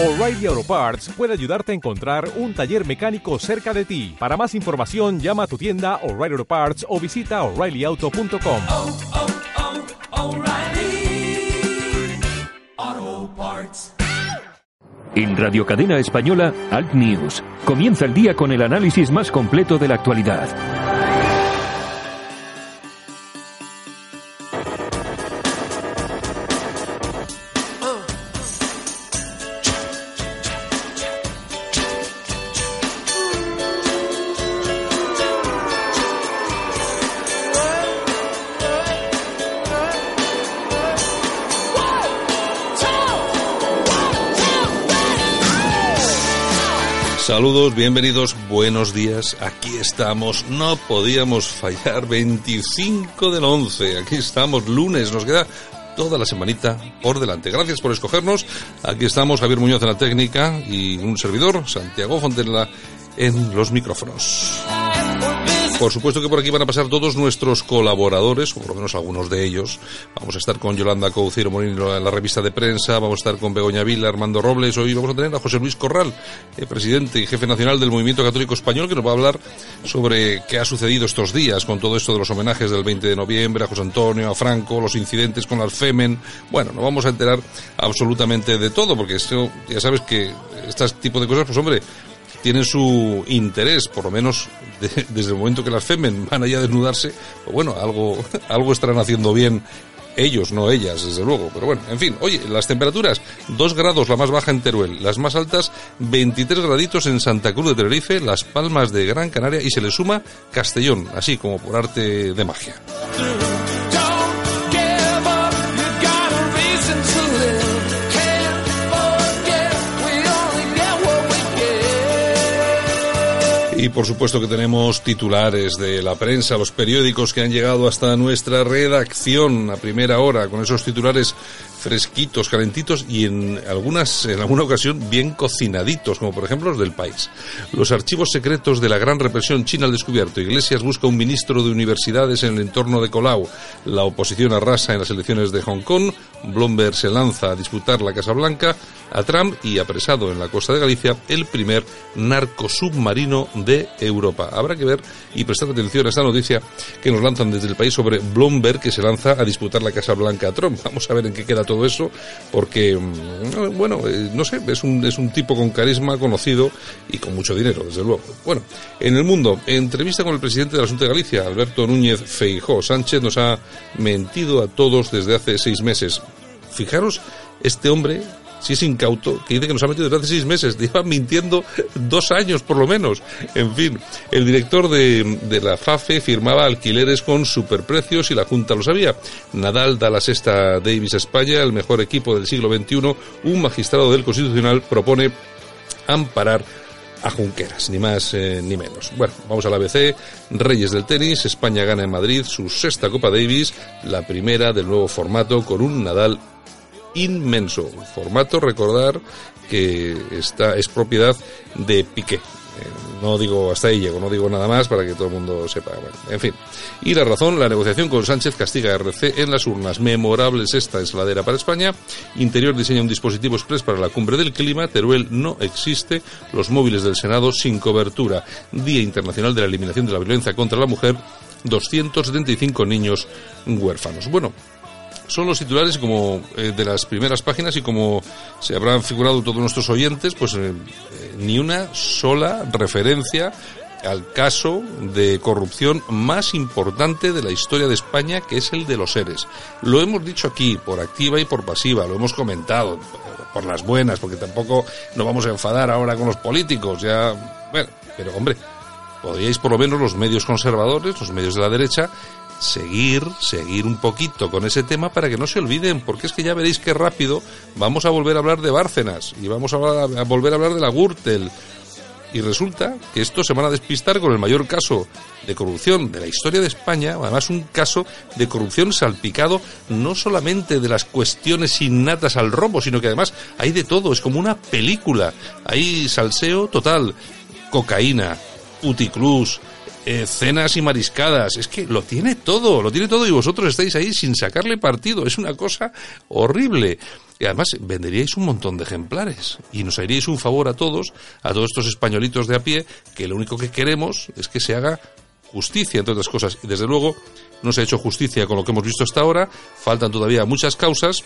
O'Reilly Auto Parts puede ayudarte a encontrar un taller mecánico cerca de ti. Para más información, llama a tu tienda O'Reilly Auto Parts o visita oreillyauto.com. oh, oh, Parts. En Radio Cadena Española, Alt News. Comienza el día con el análisis más completo de la actualidad. Saludos, bienvenidos, buenos días. Aquí estamos, no podíamos fallar. 25 del 11, aquí estamos, lunes, nos queda toda la semanita por delante. Gracias por escogernos. Aquí estamos, Javier Muñoz en la técnica y un servidor, Santiago Fontenla, en los micrófonos. Por supuesto que por aquí van a pasar todos nuestros colaboradores, o por lo menos algunos de ellos. Vamos a estar con Yolanda Couceiro Molino en la revista de prensa, vamos a estar con Begoña Vila, Armando Robles, hoy vamos a tener a José Luis Corral, eh, presidente y jefe nacional del Movimiento Católico Español, que nos va a hablar sobre qué ha sucedido estos días con todo esto de los homenajes del 20 de noviembre a José Antonio, a Franco, los incidentes con la Femen. Bueno, nos vamos a enterar absolutamente de todo, porque esto, ya sabes que este tipo de cosas, pues hombre, tienen su interés, por lo menos de- desde el momento que las Femen van allá a desnudarse, pues bueno, algo, algo estarán haciendo bien ellos, no ellas, desde luego. Pero bueno, en fin, oye, las temperaturas, 2 grados la más baja en Teruel, las más altas, 23 graditos en Santa Cruz de Tenerife, Las Palmas de Gran Canaria y se le suma Castellón, así como por arte de magia. Y por supuesto que tenemos titulares de la prensa, los periódicos que han llegado hasta nuestra redacción a primera hora, con esos titulares fresquitos, calentitos y en algunas, en alguna ocasión bien cocinaditos, como por ejemplo los del país. Los archivos secretos de la gran represión china al descubierto. Iglesias busca un ministro de universidades en el entorno de Colau. La oposición arrasa en las elecciones de Hong Kong. Bloomberg se lanza a disputar la Casa Blanca a Trump y apresado en la costa de Galicia el primer narcosubmarino de Europa. Habrá que ver y prestar atención a esta noticia que nos lanzan desde el país sobre Bloomberg que se lanza a disputar la Casa Blanca a Trump. Vamos a ver en qué queda todo eso porque, mm, bueno, eh, no sé, es un, es un tipo con carisma conocido y con mucho dinero, desde luego. Bueno, en el mundo, entrevista con el presidente de la de Galicia, Alberto Núñez Feijó. Sánchez nos ha mentido a todos desde hace seis meses. Fijaros, este hombre, si es incauto, que dice que nos ha metido desde hace seis meses, lleva mintiendo dos años por lo menos. En fin, el director de, de la FAFE firmaba alquileres con superprecios y la Junta lo sabía. Nadal da la sexta Davis a España, el mejor equipo del siglo XXI. Un magistrado del Constitucional propone amparar a Junqueras, ni más eh, ni menos. Bueno, vamos al ABC, Reyes del tenis, España gana en Madrid su sexta Copa Davis, la primera del nuevo formato con un Nadal inmenso. Formato, recordar que esta es propiedad de Piqué. Eh, No digo hasta ahí llego, no digo nada más para que todo el mundo sepa. Bueno, en fin. Y la razón, la negociación con Sánchez castiga a RC en las urnas. Memorable esta ensaladera para España. Interior diseña un dispositivo express para la cumbre del clima. Teruel no existe. Los móviles del Senado sin cobertura. Día Internacional de la Eliminación de la Violencia contra la Mujer. 275 niños huérfanos. Bueno, son los titulares como eh, de las primeras páginas y como se habrán figurado todos nuestros oyentes, pues eh, eh, ni una sola referencia al caso de corrupción más importante de la historia de España, que es el de los seres. Lo hemos dicho aquí, por activa y por pasiva, lo hemos comentado, por las buenas, porque tampoco nos vamos a enfadar ahora con los políticos, ya, bueno, pero hombre, podríais por lo menos los medios conservadores, los medios de la derecha, seguir, seguir un poquito con ese tema para que no se olviden, porque es que ya veréis qué rápido vamos a volver a hablar de Bárcenas y vamos a volver a hablar de la Gürtel. Y resulta que estos se van a despistar con el mayor caso de corrupción de la historia de España, además un caso de corrupción salpicado no solamente de las cuestiones innatas al robo, sino que además hay de todo, es como una película, hay salseo total, cocaína, puticlus, cenas y mariscadas. Es que lo tiene todo, lo tiene todo y vosotros estáis ahí sin sacarle partido. Es una cosa horrible. Y además venderíais un montón de ejemplares y nos haríais un favor a todos, a todos estos españolitos de a pie, que lo único que queremos es que se haga justicia, entre otras cosas. Y desde luego no se ha hecho justicia con lo que hemos visto hasta ahora, faltan todavía muchas causas,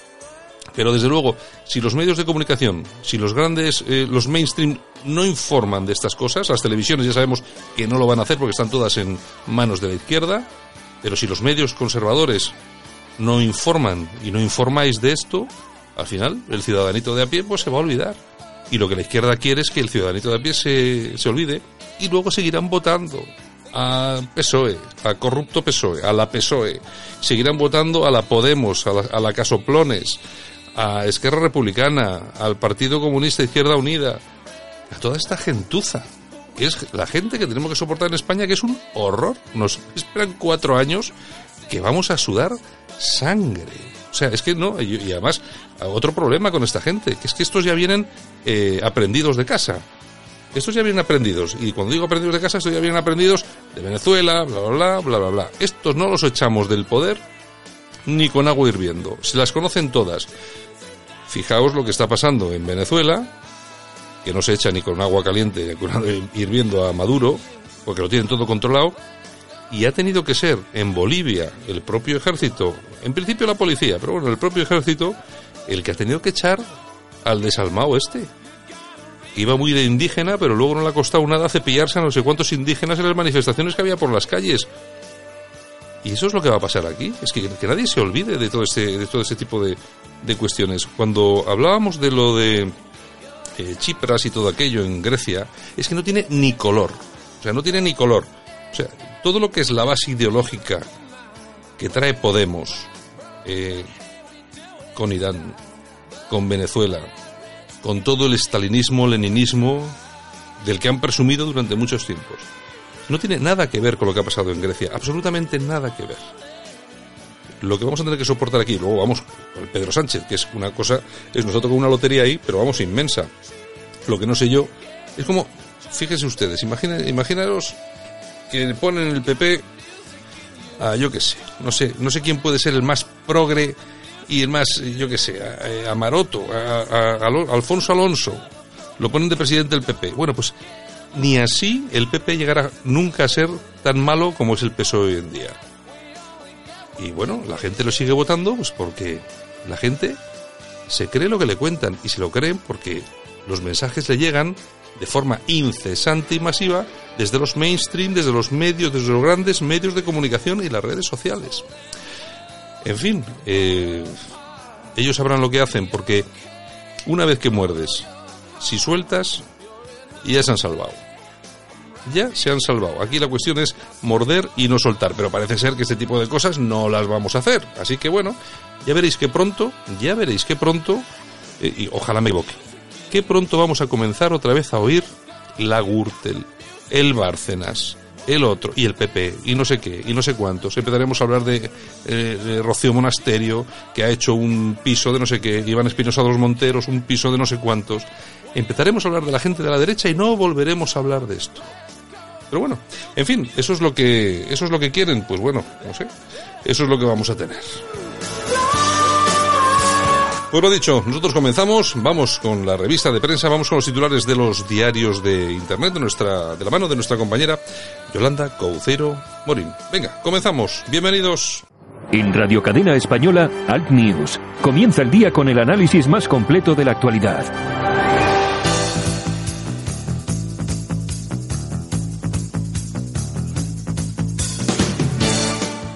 pero desde luego, si los medios de comunicación, si los grandes, eh, los mainstream no informan de estas cosas, las televisiones ya sabemos que no lo van a hacer porque están todas en manos de la izquierda, pero si los medios conservadores no informan y no informáis de esto, al final el ciudadanito de a pie pues se va a olvidar. Y lo que la izquierda quiere es que el ciudadanito de a pie se, se olvide y luego seguirán votando a PSOE, a corrupto PSOE, a la PSOE. Seguirán votando a la Podemos, a la, a la Casoplones, a Esquerra Republicana, al Partido Comunista Izquierda Unida, a toda esta gentuza. Que es la gente que tenemos que soportar en España, que es un horror. Nos esperan cuatro años que vamos a sudar sangre. O sea, es que no, y, y además, otro problema con esta gente, que es que estos ya vienen eh, aprendidos de casa. Estos ya vienen aprendidos. Y cuando digo aprendidos de casa, estos ya vienen aprendidos de Venezuela, bla, bla, bla, bla, bla, bla. Estos no los echamos del poder ni con agua hirviendo. Se las conocen todas. Fijaos lo que está pasando en Venezuela, que no se echa ni con agua caliente hirviendo a Maduro, porque lo tienen todo controlado. Y ha tenido que ser en Bolivia el propio ejército, en principio la policía, pero bueno, el propio ejército, el que ha tenido que echar al desalmado este. Iba muy de indígena, pero luego no le ha costado nada cepillarse a no sé cuántos indígenas en las manifestaciones que había por las calles. Y eso es lo que va a pasar aquí. Es que, que nadie se olvide de todo este, de todo este tipo de, de cuestiones. Cuando hablábamos de lo de eh, Chipras y todo aquello en Grecia, es que no tiene ni color. O sea, no tiene ni color. O sea, todo lo que es la base ideológica que trae Podemos eh, con Irán, con Venezuela, con todo el estalinismo, leninismo del que han presumido durante muchos tiempos. No tiene nada que ver con lo que ha pasado en Grecia, absolutamente nada que ver. Lo que vamos a tener que soportar aquí, luego vamos con Pedro Sánchez, que es una cosa, es nosotros con una lotería ahí, pero vamos inmensa. Lo que no sé yo, es como, fíjense ustedes, imagina, imaginaros que ponen el PP a, yo qué sé, no sé, no sé quién puede ser el más progre y el más, yo qué sé, a, Maroto, a, a- Alfonso Alonso, lo ponen de presidente del PP. Bueno, pues ni así el PP llegará nunca a ser tan malo como es el PSOE hoy en día. Y bueno, la gente lo sigue votando pues porque la gente se cree lo que le cuentan y se lo creen porque los mensajes le llegan de forma incesante y masiva desde los mainstream, desde los medios, desde los grandes medios de comunicación y las redes sociales. En fin, eh, ellos sabrán lo que hacen porque una vez que muerdes, si sueltas, ya se han salvado. Ya se han salvado. Aquí la cuestión es morder y no soltar, pero parece ser que este tipo de cosas no las vamos a hacer. Así que bueno, ya veréis que pronto, ya veréis que pronto, eh, y ojalá me equivoque, que pronto vamos a comenzar otra vez a oír la Gürtel, el Bárcenas, el otro, y el PP, y no sé qué, y no sé cuántos. Empezaremos a hablar de, eh, de Rocío Monasterio, que ha hecho un piso de no sé qué, Iván Espinosa de los Monteros, un piso de no sé cuántos. Empezaremos a hablar de la gente de la derecha y no volveremos a hablar de esto. Pero bueno, en fin, eso es lo que eso es lo que quieren, pues bueno, no sé. Eso es lo que vamos a tener. Pues lo dicho, nosotros comenzamos, vamos con la revista de prensa, vamos con los titulares de los diarios de internet de nuestra de la mano de nuestra compañera Yolanda Couceiro Morín. Venga, comenzamos. Bienvenidos. En Radio Cadena Española, Alt News. Comienza el día con el análisis más completo de la actualidad.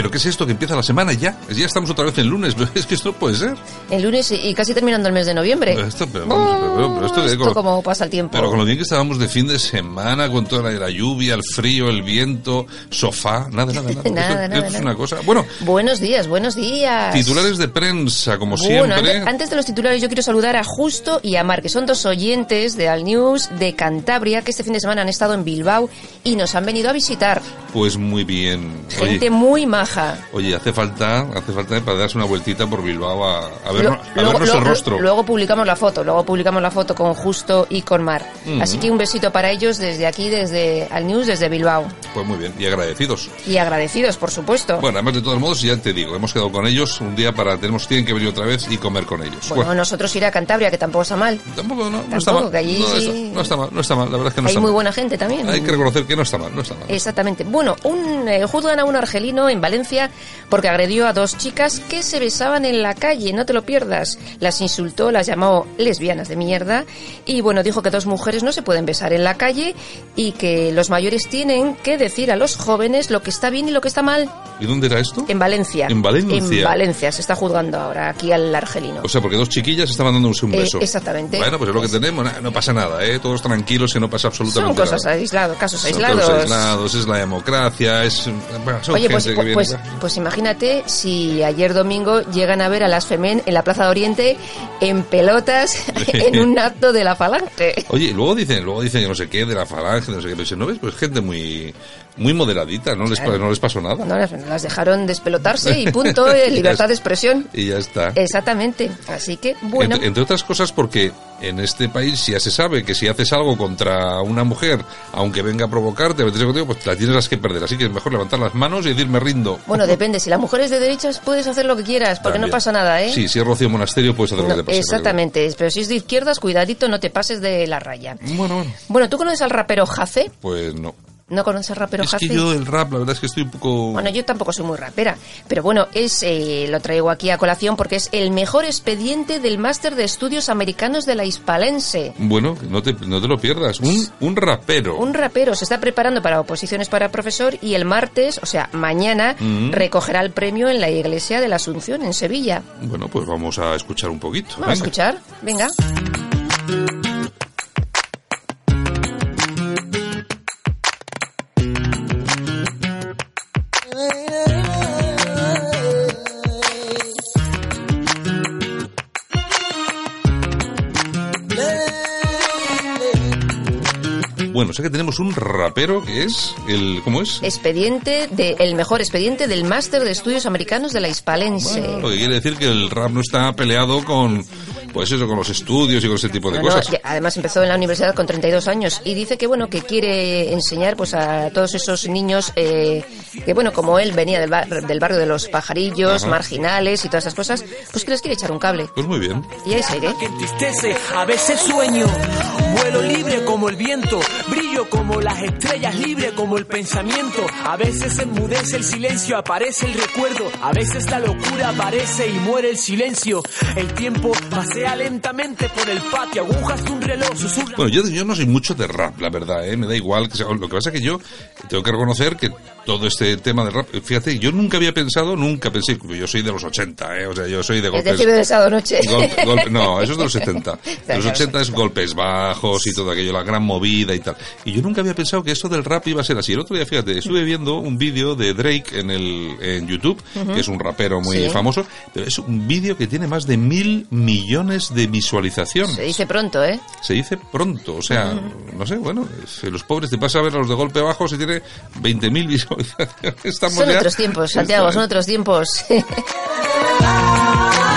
¿Pero qué es esto que empieza la semana ya? Ya estamos otra vez en lunes, es que esto no puede ser. El lunes y casi terminando el mes de noviembre. Esto, pero vamos, pero- pero- pero esto de- Esto con- como pasa el tiempo. Pero con lo bien que estábamos de fin de semana, con toda la, la lluvia, el frío, el viento, sofá, nada, nada, nada. Nada, esto, nada, esto es una cosa. Bueno, Buenos días, buenos días. titulares de prensa, como Bueno, siempre. antes, antes de los titulares yo quiero saludar a Justo y a Mar, que son dos oyentes de Al News de Cantabria, que este fin de semana han estado en Bilbao y nos han venido a visitar. Pues muy bien. Gente Oye, muy maja. Oye, hace falta, hace falta para darse una vueltita por Bilbao a, a, ver, Lo- a vernos el rostro. Luego publicamos la foto, luego publicamos la foto con Justo y con Mar. Ujú. Así que un besito para ellos desde aquí, desde Al News, desde Bilbao. Pues muy bien, y agradecidos. Y agradecidos, por supuesto. Bueno, además de todos modos, ya te digo, hemos quedado con ellos un día para, tenemos, tienen que venir otra vez y comer con ellos. Bueno, Bueno, nosotros ir a Cantabria, que tampoco está mal. tampoco, no, no está mal. que allí no, está, no está mal, no está mal, la verdad es que no Hay está muy mal. buena gente también. Hay que reconocer que no está mal, no está mal. Exactamente. Bueno, un, eh, juzgan a un argelino en Valencia porque agredió a dos chicas que se besaban en la calle, no te lo pierdas. Las insultó, las llamó lesbianas de mierda y bueno, dijo que dos mujeres no se pueden besar en la calle y que los mayores tienen que decir a los jóvenes lo que está bien y lo que está mal. ¿Y dónde era esto? En Valencia. En Valencia. En Valencia se está juzgando ahora aquí al argelino. O sea, porque dos chiquillas estaban dándose un Eh, beso. exactamente. Bueno, pues es lo que tenemos, no pasa nada, ¿eh? Todos tranquilos, que no pasa Son absolutamente cosas nada. aisladas, casos Son aislados. casos aislados, es la democracia, es... bueno, son Oye, pues, gente que pues, viene- pues, pues imagínate si ayer domingo llegan a ver a las Femen en la Plaza de Oriente en pelotas en un acto de la Falange. Oye, luego dicen, luego dicen que no sé qué, de la falange, no sé qué, pero si no ves, pues gente muy, muy moderadita, no les, no les pasó nada. No, las, las dejaron despelotarse y punto, eh, libertad de expresión. Y ya está. Exactamente. Así que, bueno, Entre, entre otras cosas porque en este país ya se sabe que si haces algo contra una mujer, aunque venga a provocarte, pues la tienes las que perder. Así que es mejor levantar las manos y decir me rindo. bueno, depende. Si la mujer es de derechas, puedes hacer lo que quieras, porque no pasa nada, ¿eh? Sí, si es Rocío Monasterio, puedes hacer No, lo que te pase. exactamente. Pero si es de izquierdas, cuidadito, no te pases de la raya. Bueno, bueno, Bueno, ¿tú conoces al rapero Jace? pues no. ¿No conoces rapero es que yo el rap, la verdad es que estoy un poco... Bueno, yo tampoco soy muy rapera, pero bueno, es eh, lo traigo aquí a colación porque es el mejor expediente del máster de estudios americanos de la Hispalense. Bueno, no te, no te lo pierdas. Un, un rapero. Un rapero se está preparando para oposiciones para profesor y el martes, o sea, mañana, Mm. recogerá el premio en la iglesia de la Asunción en Sevilla. Bueno, pues vamos a escuchar un poquito. Vamos a escuchar, venga. Bueno, sé que tenemos un rapero que es el... ¿Cómo es? Expediente de, el mejor expediente del máster de estudios americanos de la Hispalense. Lo que quiere decir que el rap no está peleado con, pues eso, con los estudios y con ese tipo de No, cosas. ya- además empezó en la universidad con 32 años y dice que bueno que quiere enseñar pues a todos esos niños eh, que bueno como él venía del, bar- del barrio de los pajarillos Ajá. marginales y todas esas cosas pues que les quiere echar un cable Pues muy bien. y ahí se iré. que entristece, a veces sueño, vuelo libre como el viento, brillo como las estrellas, libre como el pensamiento, a veces enmudece el silencio, aparece el recuerdo, a veces la locura aparece y muere el silencio, el tiempo pasea lentamente por el patio, agujas de un reloj, susurra. Bueno, yo, yo no soy mucho de rap, la verdad, ¿eh? me da igual. Que sea- lo que pasa es que yo tengo que reconocer que todo este tema de rap, fíjate, yo nunca había pensado, nunca pensé, yo soy de los 80, ¿eh? o sea, yo soy de Es golpes. decir, de sábado noche. Golpe- golpe- no, eso es de los 70. De los Claro, 80 es golpes bajos y todo aquello, la gran movida y tal. Y yo nunca había pensado que esto del rap iba a ser así. El otro día, fíjate, estuve viendo un vídeo de Drake en el en YouTube, que es un rapero muy Sí. famoso, pero es un vídeo que tiene más de mil millones de visualizaciones. Se dice pronto, ¿eh? Se dice pronto, o sea, no sé, bueno, si los pobres te pasa a ver a los de golpe bajo si tiene 20.000 visualizaciones. Estamos Son ya- otros tiempos, Santiago, son otros tiempos.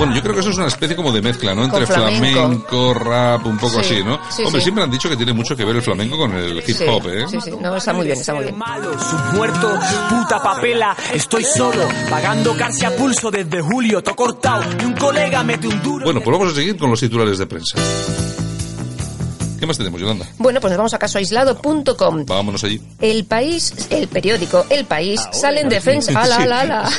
Bueno, yo creo que eso es una especie como de mezcla, ¿no? Entre flamenco. flamenco, rap, un poco Sí, así, ¿no? sí, Hombre, sí. siempre han dicho que tiene mucho que ver el flamenco con el hip Sí, hop, ¿eh? sí, sí, no, está muy bien, está muy bien. Malo, submuerto, puta papela, estoy solo, pagando casi a pulso desde julio, to cortado, y un colega mete un duro. Bueno, pues vamos a seguir con los titulares de prensa. ¿Qué más tenemos, Yolanda? Bueno, pues nos vamos a casoaislado.com. Vámonos allí. El país, el periódico El País, sale en defensa. ¡Ala, ala, ala!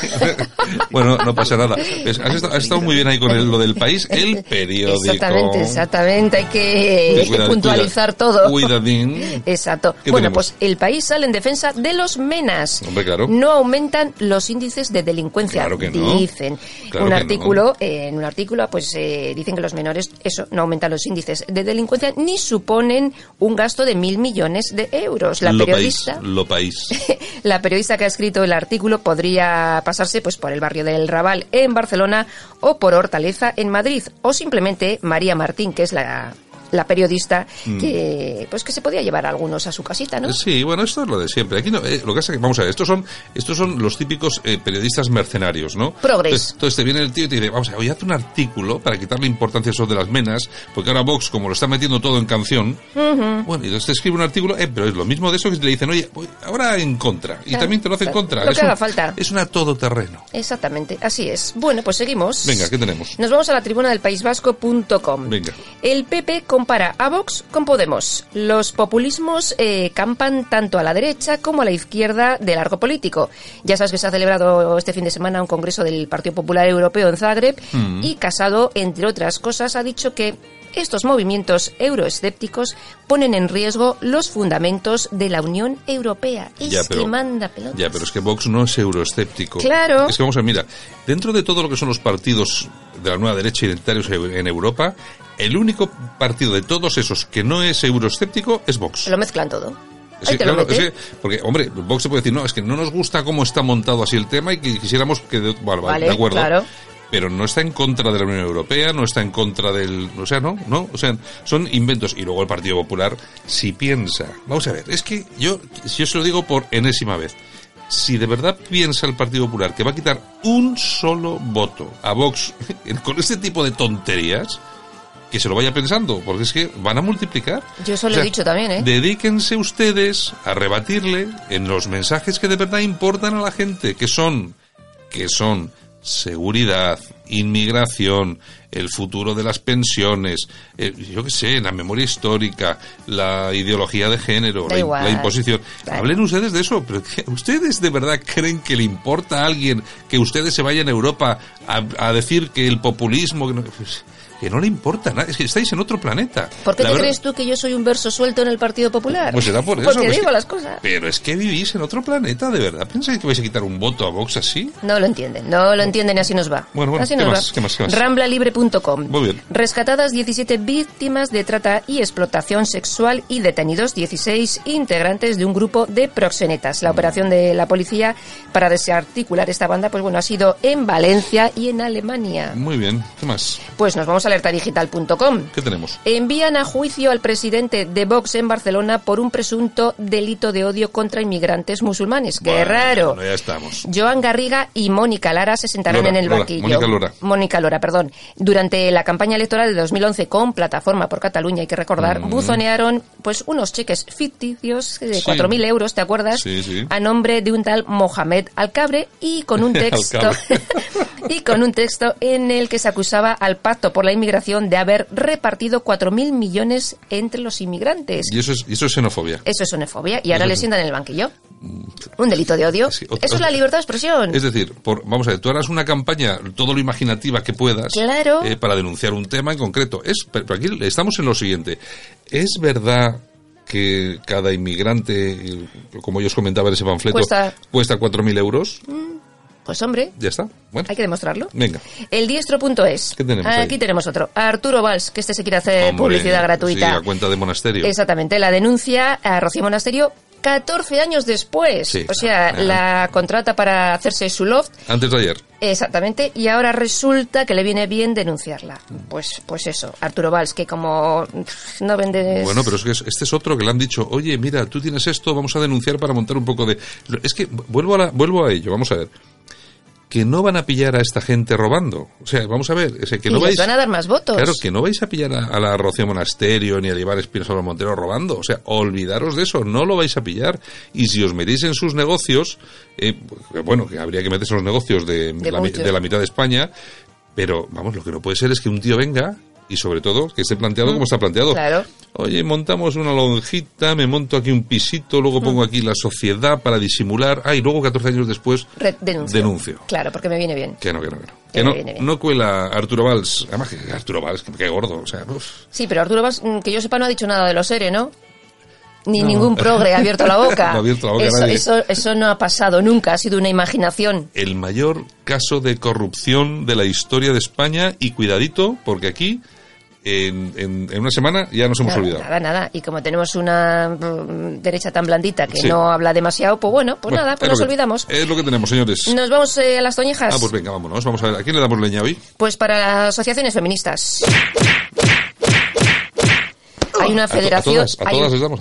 bueno, no pasa nada. Has, estado, has estado muy bien ahí con el- lo del país, el periódico. Exactamente, exactamente. Hay que, puntualizar cuida- todo. Cuidadín. Exacto. ¿Qué Bueno, tenemos? pues el país sale en defensa de los menas. Hombre, claro. No aumentan los índices de delincuencia, Claro que no. dicen. Claro un que artículo, eh, en un artículo, pues eh, dicen que los menores, eso, no aumentan los índices de delincuencia ni suponen un gasto de mil millones de euros. La lo periodista. país, lo país. La periodista que ha escrito el artículo podría pasarse pues por el barrio del Raval en Barcelona o por Hortaleza en Madrid o simplemente María Martín, que es la la periodista que pues que se podía llevar a algunos a su casita, ¿no? Sí, bueno, esto es lo de siempre. Aquí no, eh, lo que pasa es que, vamos a ver, estos son, estos son los típicos eh, periodistas mercenarios, ¿no? Progres. Entonces, entonces te viene el tío y te dice, vamos a ver, oye, haz un artículo para quitarle importancia a eso de las menas, porque ahora Vox, como lo está metiendo todo en canción, bueno, y entonces te escribe un artículo, eh, pero es lo mismo de eso que le dicen, oye, voy ahora en contra, y Claro, también te lo hace en contra. Lo es que un- haga falta. Es una todoterreno. Exactamente, así es. Bueno, pues seguimos. Venga, ¿qué tenemos? Nos vamos a la tribuna del País Vasco.com. Venga. El PP compara a Vox con Podemos. Los populismos eh, campan tanto a la derecha como a la izquierda del arco político. Ya sabes que se ha celebrado este fin de semana un congreso del Partido Popular Europeo en Zagreb Mm. y Casado, entre otras cosas, ha dicho que estos movimientos euroescépticos ponen en riesgo los fundamentos de la Unión Europea. Es Ya, pero- que manda pelotas. Ya, pero es que Vox no es euroescéptico. Claro. Es que vamos a mira, dentro de todo lo que son los partidos de la nueva derecha identitarios en Europa, el único partido de todos esos que no es euroescéptico es Vox. Lo mezclan todo. Lo claro, porque, hombre, Vox se puede decir, no, es que no nos gusta cómo está montado así el tema y que quisiéramos que... de- Bueno, vale, Vale, de acuerdo. claro. Pero no está en contra de la Unión Europea, no está en contra del... O sea, no, no, o sea, son inventos. Y luego el Partido Popular, si piensa... Vamos a ver, es que yo, yo se lo digo por enésima vez. Si de verdad piensa el Partido Popular que va a quitar un solo voto a Vox con este tipo de tonterías, que se lo vaya pensando, porque es que van a multiplicar. Yo eso lo he dicho también, ¿eh? Dedíquense ustedes a rebatirle en los mensajes que de verdad importan a la gente, que son, que son seguridad, inmigración, el futuro de las pensiones, eh, yo qué sé, la memoria histórica, la ideología de género, la, imposición. Hablen ustedes de eso, pero ¿qué- ¿ustedes de verdad creen que le importa a alguien que ustedes se vayan a Europa a, a decir que el populismo... Que no, pues, que no le importa nada, es que estáis en otro planeta. ¿Por qué La te verdad- crees tú que yo soy un verso suelto en el Partido Popular? pues será por eso. Porque pues digo que- las cosas. Pero es que vivís en otro planeta, de verdad. ¿Pensáis que vais a quitar un voto a Vox así? No lo entienden, no lo entienden y así nos va. Bueno, bueno, así ¿qué nos más? va. ¿Qué más? ¿Qué más? Ramblalibre.com. Muy bien. Rescatadas 17 víctimas de trata y explotación sexual y detenidos 16 integrantes de un grupo de proxenetas. La operación de la policía para desarticular esta banda, pues bueno, ha sido en Valencia y en Alemania. Muy bien. ¿Qué más? Pues nos vamos a alertadigital.com. ¿Qué tenemos? Envían a juicio al presidente de Vox en Barcelona por un presunto delito de odio contra inmigrantes musulmanes. ¡Qué Bueno, raro! bueno, ya estamos. Joan Garriga y Mónica Lara se sentarán Lora, en el Lora, banquillo. Mónica Lora. Mónica Lora, perdón. Durante la campaña electoral de 2011 con Plataforma por Cataluña, hay que recordar, buzonearon pues unos cheques ficticios de Mm. Sí. 4.000 euros, ¿te acuerdas? Sí, sí. A nombre de un tal Mohamed Alcabre y con un texto y con un texto en el que se acusaba al Pacto por la Inmigración de haber repartido 4.000 millones entre los inmigrantes. Y eso es, eso es xenofobia. Eso es xenofobia y ahora Eso le sientan en el banquillo. Un delito de odio. Sí, Eso es la libertad de expresión. Es decir, por, vamos a ver, tú harás una campaña, todo lo imaginativa que puedas, Claro. eh, para denunciar un tema en concreto. Es, pero aquí estamos en lo siguiente. ¿Es verdad que cada inmigrante, eh, como yo os comentaba en ese panfleto, Cuesta- cuesta 4.000 euros? Pues hombre, Ya está. Bueno, hay que demostrarlo. venga. El diestro.es. ¿Qué tenemos ahí? Aquí tenemos otro. Arturo Valls, que este se quiere hacer Hombre, publicidad Sí, gratuita. a cuenta de monasterio. Exactamente, la denuncia a Rocío Monasterio 14 años después. Sí, o sea, la contrata para hacerse su loft. Antes de ayer. Exactamente, y ahora resulta que le viene bien denunciarla. Pues, pues eso, Arturo Valls, que como no vende. Bueno, pero es que es- este es otro que le han dicho, oye, mira, tú tienes esto, vamos a denunciar para montar un poco de... Es que vuelvo a, la- vuelvo a ello, vamos a ver. Que no van a pillar a esta gente robando. O sea, vamos a ver, es que y no vais... van a dar más votos. Claro, que no vais a pillar a, a la Rocío Monasterio ni a Ibar Espinosa Montero robando. O sea, olvidaros de eso, no lo vais a pillar. Y si os metéis en sus negocios, eh, pues, bueno, que habría que meterse en los negocios de, De la, mi- muchos. de la mitad de España, pero vamos, lo que no puede ser es que un tío venga y sobre todo que esté planteado como está planteado. Mm, Claro. Oye, montamos una lonjita, me monto aquí un pisito, luego Mm. pongo aquí la sociedad para disimular. Ah, y luego 14 años después Re- denuncio. denuncio. Claro, porque me viene bien. Que no, que no, que no. Que no, cuela Arturo Valls. Además, que Arturo Valls, que, gordo. O sea, uf. Sí, pero Arturo Valls, mm, que yo sepa, no ha dicho nada de los seres, ¿no? Ni ningún progre ha abierto la boca. No ha abierto la boca eso, nadie. eso, eso no ha pasado nunca, ha sido una imaginación. el mayor caso de corrupción de la historia de España y cuidadito, porque aquí en, en- en una semana ya nos hemos Nada, olvidado. nada, nada. Y como tenemos una mm, derecha tan blandita que Sí. no habla demasiado, pues bueno, pues Bueno, nada, es pues nos que- olvidamos. Es lo que tenemos, señores. Nos vamos eh, a las toñejas. Ah, pues venga, vámonos. Vamos a ver, ¿a quién le damos leña hoy? Pues para las asociaciones feministas. hay una federación.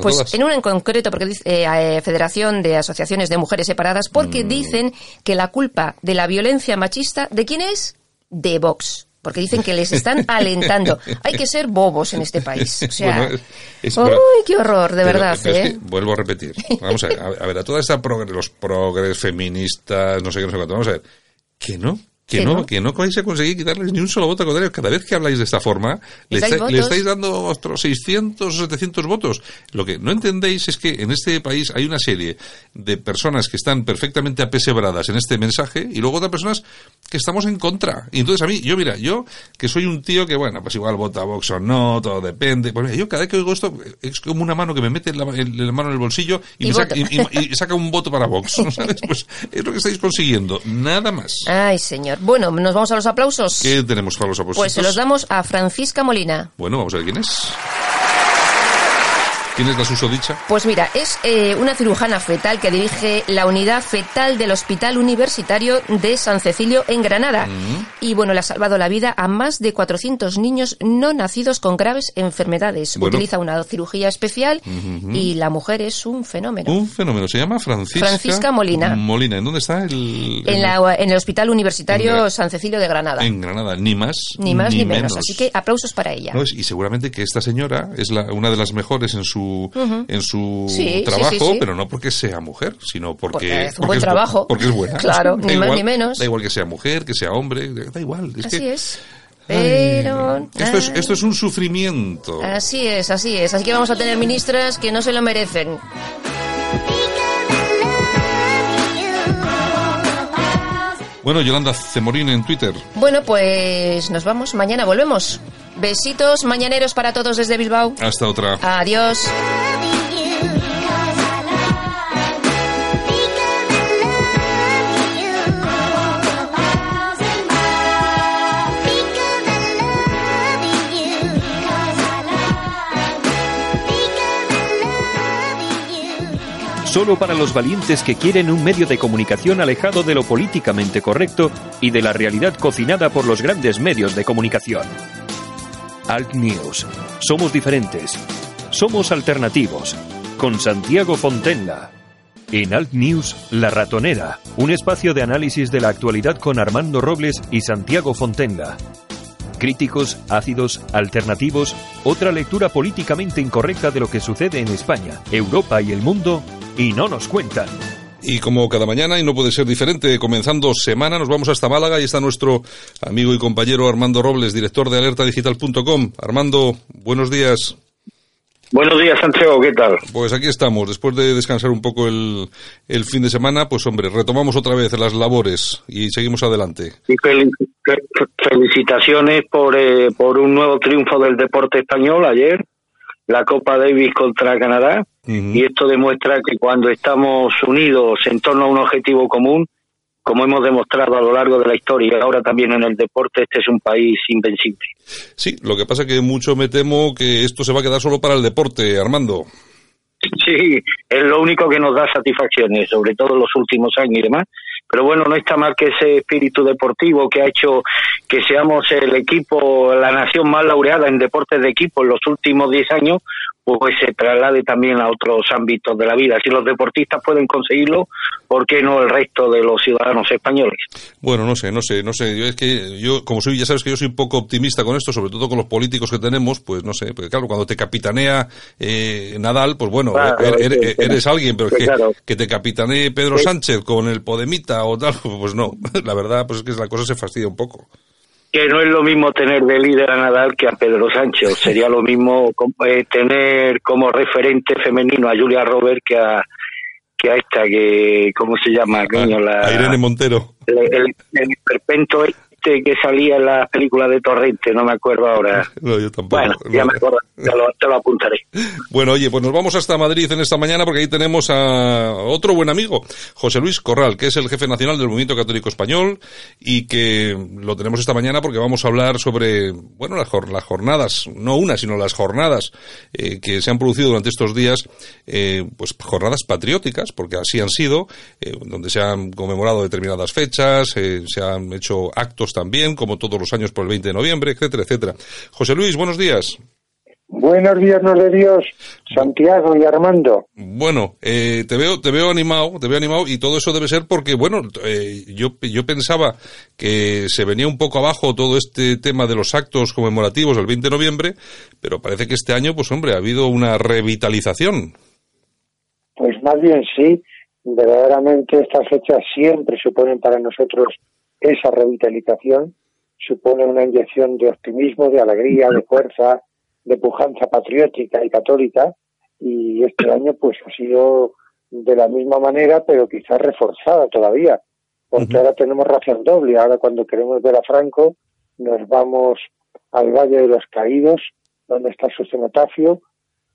pues todas. en una en concreto, porque dice eh, eh, Federación de Asociaciones de Mujeres Separadas, porque Mm. dicen que la culpa de la violencia machista, ¿de quién es? De Vox. Porque dicen que les están alentando. Hay que ser bobos en este país. O sea, Bueno, es- es- ¡Uy, qué horror! De Pero- verdad, pero es ¿eh? que vuelvo a repetir. Vamos a ver, a, ver, a toda esta los progres feministas, no sé qué, no sé cuánto, vamos a ver, que no. Que no, no. que no vais a conseguir quitarles ni un solo voto al contrario. Cada vez que habláis de esta forma, le, estáis- le estáis dando otros 600 o 700 votos. Lo que no entendéis es que en este país hay una serie de personas que están perfectamente apesebradas en este mensaje y luego otras personas que estamos en contra. Y entonces a mí, yo mira, yo que soy un tío que, bueno, pues igual vota Vox o no, todo depende. Pues mira, yo cada vez que oigo esto es como una mano que me mete la, el- la mano en el bolsillo y, Y me saca, y saca un voto para Vox. ¿sabes? Pues es lo que estáis consiguiendo. Nada más. Ay, señor. Bueno, nos vamos a los aplausos. ¿Qué tenemos para los apuestos? Pues se los damos a Francisca Molina. Bueno, vamos a ver quién es. ¿Quién es la susodicha? Pues mira, es eh, una cirujana fetal que dirige la unidad fetal del Hospital Universitario de San Cecilio en Granada. Mm. Y bueno, le ha salvado la vida a más de 400 niños no nacidos con graves enfermedades. Bueno. Utiliza una cirugía especial y la mujer es un fenómeno. Un fenómeno. Se llama Francisca. Francisca Molina. Molina. ¿En dónde está? El, En, la- en el Hospital Universitario En San Cecilio de Granada. En Granada. Ni más Ni más ni, menos. Así que aplausos para ella. No, y seguramente que esta señora es la, una de las mejores en su en su Sí, trabajo, sí, sí. pero no porque sea mujer, sino porque, Porque hace un porque buen es bu- trabajo. Porque es buena. Claro, ni más ni menos. Da igual que sea mujer, que sea hombre, da igual. Es Así que, es. Ay, Pero... esto, es, esto es un sufrimiento. Así es, así es. Así que vamos a tener ministras que no se lo merecen. Bueno, Yolanda Cemorín en Twitter. Bueno, pues nos vamos. Mañana volvemos. Besitos mañaneros para todos desde Bilbao. Hasta otra. Adiós. Solo para los valientes que quieren un medio de comunicación alejado de lo políticamente correcto y de la realidad cocinada por los grandes medios de comunicación. Alt News. Somos diferentes. Somos alternativos. Con Santiago Fontenla. En Alt News, La Ratonera, un espacio de análisis de la actualidad con Armando Robles y Santiago Fontenla. Críticos, ácidos, alternativos, otra lectura políticamente incorrecta de lo que sucede en España, Europa y el mundo, y no nos cuentan. Y como cada mañana, y no puede ser diferente, comenzando semana, nos vamos hasta Málaga y está nuestro amigo y compañero Armando Robles, director de alertadigital.com. Armando, buenos días. Buenos días, Santiago, ¿qué tal? Pues aquí estamos, después de descansar un poco el, el fin de semana, pues hombre, retomamos otra vez las labores y seguimos adelante. Y fel- fe- felicitaciones por, eh, por un nuevo triunfo del deporte español ayer, la Copa Davis contra Canadá. Y esto demuestra que cuando estamos unidos en torno a un objetivo común, como hemos demostrado a lo largo de la historia y ahora también en el deporte, este es un país invencible. Sí, lo que pasa que mucho me temo que esto se va a quedar solo para el deporte, Armando. Sí, es lo único que nos da satisfacciones, sobre todo en los últimos años y demás. Pero bueno, no está mal que ese espíritu deportivo que ha hecho que seamos el equipo, la nación más laureada en deportes de equipo en los últimos 10 años, pues se traslade también a otros ámbitos de la vida. Si los deportistas pueden conseguirlo, ¿por qué no el resto de los ciudadanos españoles? Bueno, no sé, no sé, no sé. Yo es que yo, como soy, ya sabes que yo soy poco optimista con esto, sobre todo con los políticos que tenemos, pues no sé, porque claro, cuando te capitanea eh, Nadal, pues bueno, Claro, er- er- sí. eres alguien, pero que, claro. que te capitanee Pedro. Sánchez con el Podemita o tal, pues no. La verdad, pues es que la cosa se fastidia un poco. Que no es lo mismo tener de líder a Nadal que a Pedro Sánchez. Sería lo mismo eh, tener como referente femenino a Julia Robert que a que a esta que cómo se llama a, la a Irene Montero. el, el, el esperpento este que salía en la película de Torrente no me acuerdo ahora No, yo tampoco. bueno ya No. me acuerdo te lo, te lo apuntaré Bueno, oye, pues nos vamos hasta Madrid en esta mañana porque ahí tenemos a otro buen amigo, José Luis Corral, que es el jefe nacional del Movimiento Católico Español y que lo tenemos esta mañana porque vamos a hablar sobre, bueno, las, las jornadas, no una, sino las jornadas eh, que se han producido durante estos días, eh, pues jornadas patrióticas, porque así han sido, eh, donde se han conmemorado determinadas fechas, eh, se han hecho actos también, como todos los años por el 20 de noviembre, etcétera, etcétera. José Luis, buenos días. Buenos días, no de Dios, Santiago y Armando. Bueno, eh, te veo, te veo animado, te veo animado y todo eso debe ser porque, bueno, eh, yo, yo pensaba que se venía un poco abajo todo este tema de los actos conmemorativos del 20 de noviembre, pero parece que este año, pues hombre, ha habido una revitalización. Pues más bien sí, verdaderamente estas fechas siempre suponen para nosotros esa revitalización, supone una inyección de optimismo, de alegría, de fuerza, de pujanza patriótica y católica y este año pues ha sido de la misma manera pero quizás reforzada todavía porque ahora tenemos ración doble. Ahora cuando queremos ver a Franco nos vamos al Valle de los Caídos donde está su cenotafio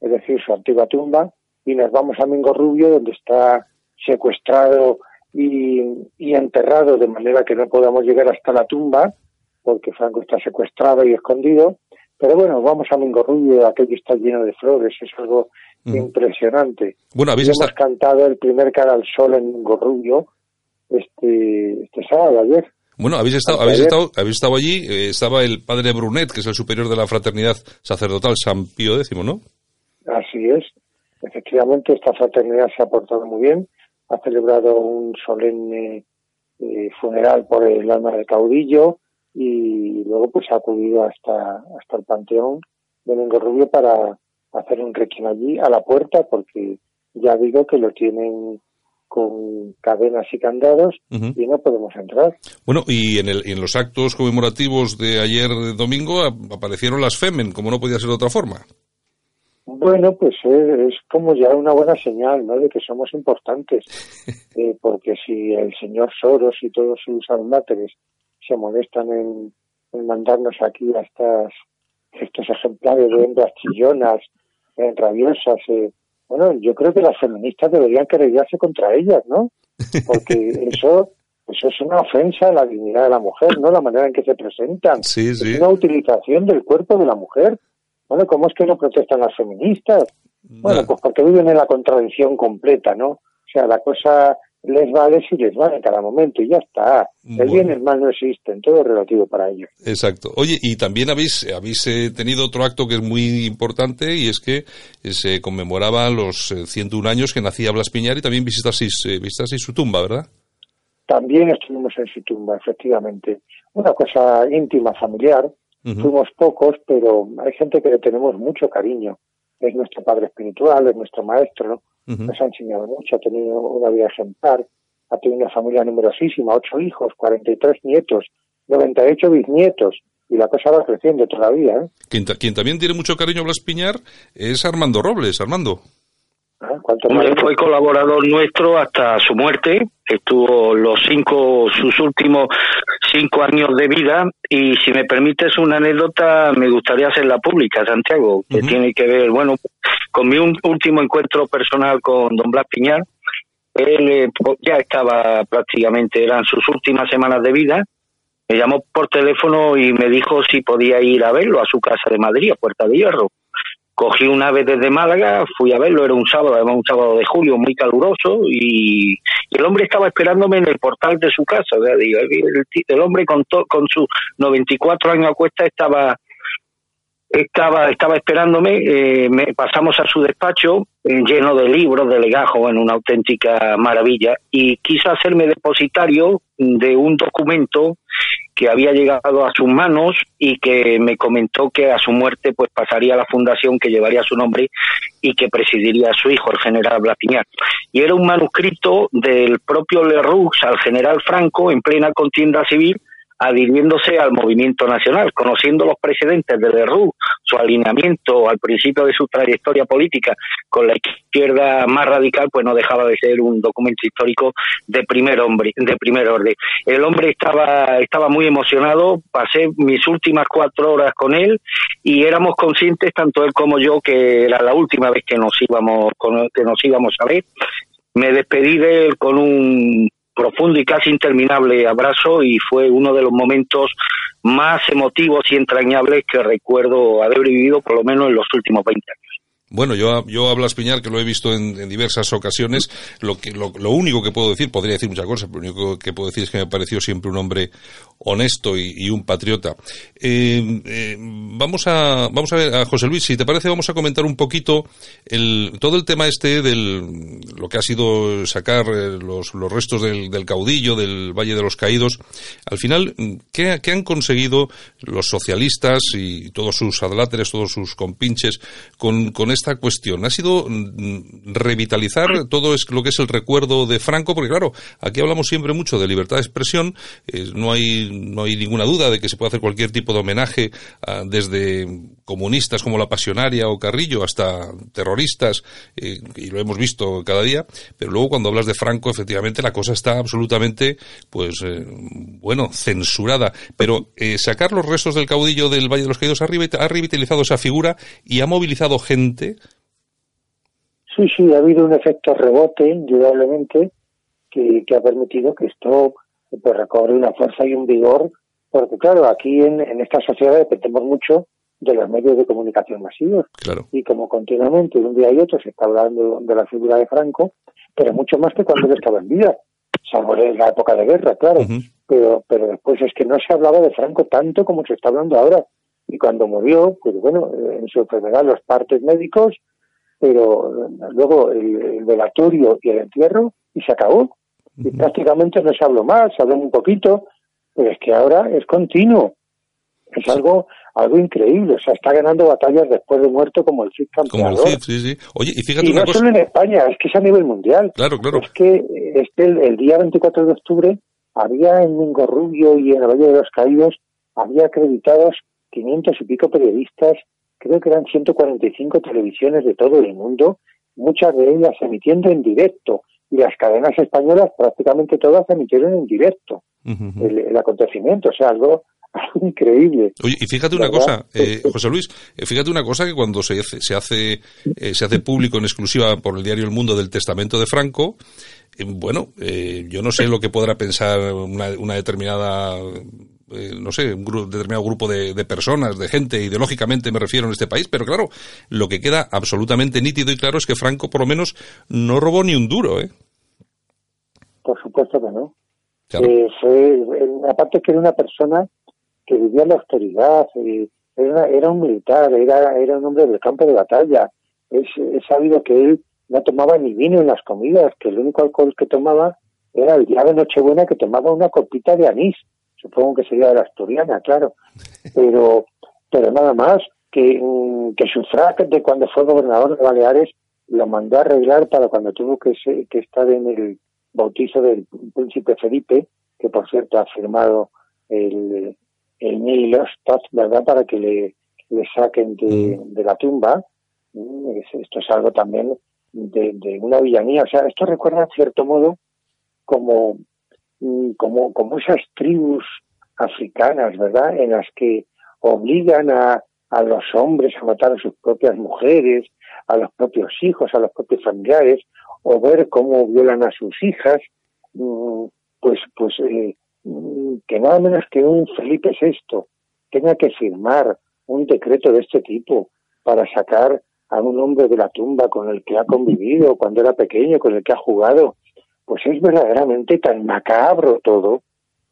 es decir su antigua tumba y nos vamos a Mingo Rubio donde está secuestrado y, y enterrado de manera que no podamos llegar hasta la tumba porque Franco está secuestrado y escondido pero bueno, vamos a Rubio, aquello está lleno de flores, es algo Mm. impresionante. Bueno, habéis hemos cantado el primer cara al sol en Rubio este, este sábado, ayer. Bueno, habéis estado, habéis estado, habéis estado allí, eh, estaba el padre Brunet, que es el superior de la fraternidad sacerdotal San Pío X, ¿no? Así es. Efectivamente, esta fraternidad se ha portado muy bien. Ha celebrado un solemne eh, funeral por el alma del caudillo y luego pues ha acudido hasta, hasta el Panteón de Mingo Rubio para hacer un requiem allí a la puerta porque ya digo que lo tienen con cadenas y candados y no podemos entrar. Bueno, y en, el, en los actos conmemorativos de ayer de domingo ap- aparecieron las Femen, como no podía ser de otra forma. Bueno, pues es, es como ya una buena señal, ¿no? De que somos importantes. Eh, porque si el señor Soros y todos sus adláteres se molestan en, en mandarnos aquí a estas, estos ejemplares de hembras chillonas, eh, rabiosas, eh, bueno, yo creo que las feministas deberían querellarse contra ellas, ¿no? Porque eso, eso es una ofensa a la dignidad de la mujer, ¿no? La manera en que se presentan. Sí, sí. Es una utilización del cuerpo de la mujer. Bueno, ¿cómo es que no protestan las feministas? Bueno, pues porque viven en la contradicción completa, ¿no? O sea, la cosa les vale si les vale en cada momento y ya está. El Bueno. bien y el mal no existen, todo es relativo para ellos. Exacto. Oye, y también habéis, habéis eh, tenido otro acto que es muy importante y es que eh, se conmemoraba los eh, 101 años que nacía Blas Piñar y también visitasteis, eh, visitasteis su tumba, ¿verdad? También estuvimos en su tumba, efectivamente. Una cosa íntima, familiar. Fuimos pocos, pero hay gente que le tenemos mucho cariño. Es nuestro padre espiritual, es nuestro maestro, nos ha enseñado mucho, ha tenido una vida ejemplar, ha tenido una familia numerosísima, ocho hijos, 43 nietos, 98 bisnietos, y la cosa va creciendo todavía. ¿eh? Quien, quien también tiene mucho cariño a Blas Piñar es Armando Robles. Armando. ¿Cuánto Hombre, fue colaborador nuestro hasta su muerte. Estuvo los cinco, sus últimos cinco años de vida. Y si me permites una anécdota, me gustaría hacerla pública, Santiago, que tiene que ver, bueno, con mi un- último encuentro personal con don Blas Piñar. Él eh, ya estaba prácticamente, eran sus últimas semanas de vida. Me llamó por teléfono y me dijo si podía ir a verlo a su casa de Madrid, a Puerta de Hierro cogí un ave desde Málaga, fui a verlo, era un sábado, además un sábado de julio muy caluroso y, el hombre estaba esperándome en el portal de su casa, o sea, digo, el hombre con, to- con sus 94 años a cuesta estaba estaba estaba esperándome, eh, me, pasamos a su despacho eh, lleno de libros, de legajos, en una auténtica maravilla y quiso hacerme depositario de un documento que había llegado a sus manos y que me comentó que a su muerte pues pasaría a la fundación que llevaría su nombre y que presidiría su hijo, el general Blas Piñar. Y era un manuscrito del propio Leroux al general Franco en plena contienda civil adhiriéndose al movimiento nacional, conociendo los precedentes de Leroux, su alineamiento al principio de su trayectoria política con la izquierda más radical, pues no dejaba de ser un documento histórico de primer hombre, de primer orden. El hombre estaba, estaba muy emocionado, pasé mis últimas cuatro horas con él y éramos conscientes, tanto él como yo, que era la última vez que nos íbamos, que nos íbamos a ver. Me despedí de él con un profundo y casi interminable abrazo y fue uno de los momentos más emotivos y entrañables que recuerdo haber vivido por lo menos en los últimos 20 años. Bueno, yo, yo a Blas Piñar, que lo he visto en, diversas ocasiones, lo, que, lo, lo único que puedo decir, podría decir muchas cosas, pero lo único que puedo decir es que me pareció siempre un hombre honesto y, y un patriota. Eh, eh, vamos, a, vamos a ver, a José Luis, si te parece, vamos a comentar un poquito el, todo el tema este del lo que ha sido sacar eh, los, los restos del, del caudillo del Valle de los Caídos. Al final, ¿qué, ¿qué han conseguido los socialistas y todos sus adláteres, todos sus compinches con, con esta cuestión? ¿Ha sido mm, revitalizar todo es, lo que es el recuerdo de Franco? Porque claro, aquí hablamos siempre mucho de libertad de expresión, eh, no, hay, no hay ninguna duda de que se puede hacer cualquier tipo de homenaje ah, desde comunistas como la Pasionaria o Carrillo hasta terroristas, eh, y lo hemos visto cada día, pero luego cuando hablas de Franco, efectivamente la cosa está absolutamente, pues, eh, bueno, censurada. Pero eh, sacar los restos del caudillo del Valle de los Caídos ha, revit- ha revitalizado esa figura y ha movilizado gente Sí, sí, ha habido un efecto rebote, indudablemente, que, ha permitido que esto pues, recobre una fuerza y un vigor, porque claro, aquí en esta sociedad dependemos mucho de los medios de comunicación masivos. Claro. Y como continuamente, un día y otro, se está hablando de la figura de Franco, pero mucho más que cuando él estaba en vida, salvo en la época de guerra, claro. Pero, pero después es que no se hablaba de Franco tanto como se está hablando ahora. Y cuando murió, pues bueno, eh, en su enfermedad los partes médicos, pero eh, luego el, el velatorio y el entierro, y se acabó. Y prácticamente no se habló más, se habló un poquito, pero es que ahora es continuo. Es algo algo increíble. O sea, está ganando batallas después de muerto como el Cid como el Campeador. Cid, sí, sí. Oye, y fíjate Y una no cosa. solo en España, es que es a nivel mundial. Claro, claro. Es que, es que el, el día 24 de octubre había en Mingo Rubio y en el Valle de los Caídos, había acreditados 500 y pico periodistas, creo que eran 145 televisiones de todo el mundo, muchas de ellas emitiendo en directo, y las cadenas españolas prácticamente todas emitieron en directo el, el acontecimiento, o sea, algo increíble. Oye, y fíjate una ¿Verdad? cosa, eh, José Luis, eh, fíjate una cosa que cuando se hace, se hace, eh, se hace público en exclusiva por el diario El Mundo del testamento de Franco, eh, bueno, eh, yo no sé lo que podrá pensar una, una determinada, eh, no sé, un gru- determinado grupo de, de personas, de gente, ideológicamente me refiero en este país, pero claro, lo que queda absolutamente nítido y claro es que Franco por lo menos no robó ni un duro, ¿eh? Por supuesto que no. Claro. Eh, fue, aparte que era una persona que vivía en la austeridad, eh, era, era un militar, era, era un hombre del campo de batalla. Es, sabido que él no tomaba ni vino en las comidas, que el único alcohol que tomaba era el día de Nochebuena que tomaba una copita de anís. Supongo que sería de la asturiana, claro. Pero, pero nada más, que, mm, que su frac de cuando fue gobernador de Baleares lo mandó a arreglar para cuando tuvo que, que estar en el bautizo del príncipe Felipe, que por cierto ha firmado el, el Nihil Ostat, ¿verdad?, para que le, le saquen de, de la tumba. Mm, es- Esto es algo también de, de una villanía. O sea, esto recuerda, en cierto modo, como, mm, como, como esas tribus africanas, ¿verdad?, en las que obligan a, a los hombres a matar a sus propias mujeres, a los propios hijos, a los propios familiares, o ver cómo violan a sus hijas, mm, pues, pues eh, que nada menos que un Felipe VI tenga que firmar un decreto de este tipo para sacar a un hombre de la tumba con el que ha convivido cuando era pequeño, con el que ha jugado, pues es verdaderamente tan macabro todo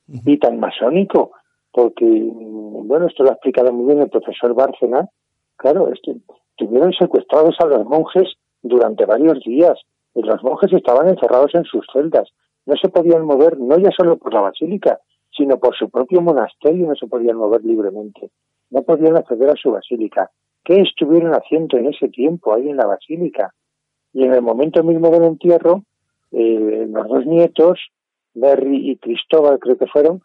y tan masónico, porque, mm, bueno, esto lo ha explicado muy bien el profesor Bárcena, claro, es que tuvieron secuestrados a los monjes durante varios días, y los monjes estaban encerrados en sus celdas, no se podían mover, no ya solo por la basílica, sino por su propio monasterio no se podían mover libremente, no podían acceder a su basílica. ¿Qué estuvieron haciendo en ese tiempo ahí en la basílica? Y en el momento mismo del entierro, eh, los dos nietos, Merry y Cristóbal creo que fueron,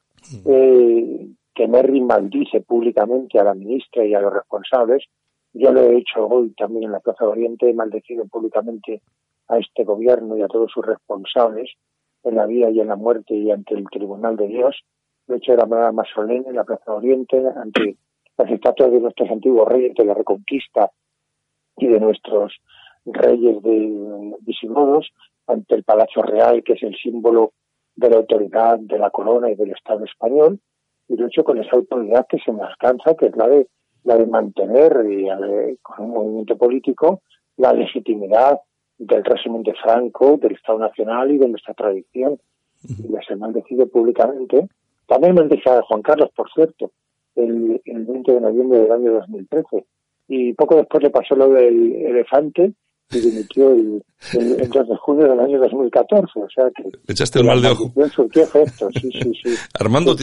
eh, que Merry maldice públicamente a la ministra y a los responsables. Yo lo he hecho hoy también en la Plaza de Oriente, he maldecido públicamente a este gobierno y a todos sus responsables en la vida y en la muerte y ante el Tribunal de Dios. He hecho de la más solemne en la Plaza de Oriente, ante las estatuas de nuestros antiguos reyes de la Reconquista y de nuestros reyes de visigodos, ante el Palacio Real, que es el símbolo de la autoridad de la corona y del Estado español, y lo he hecho con esa autoridad que se me alcanza, que es la de, la de mantener y, ver, con un movimiento político la legitimidad del régimen de Franco, del Estado Nacional y de nuestra tradición. Y las he maldecido públicamente. También maldije a Juan Carlos, por cierto, el, el 20 de noviembre del año 2013. Y poco después le pasó lo del elefante y dimitió el, el, el 2 de junio del año 2014. O sea que. Le echaste el mal de ojo. Surtió efecto, sí, sí, sí. Armando.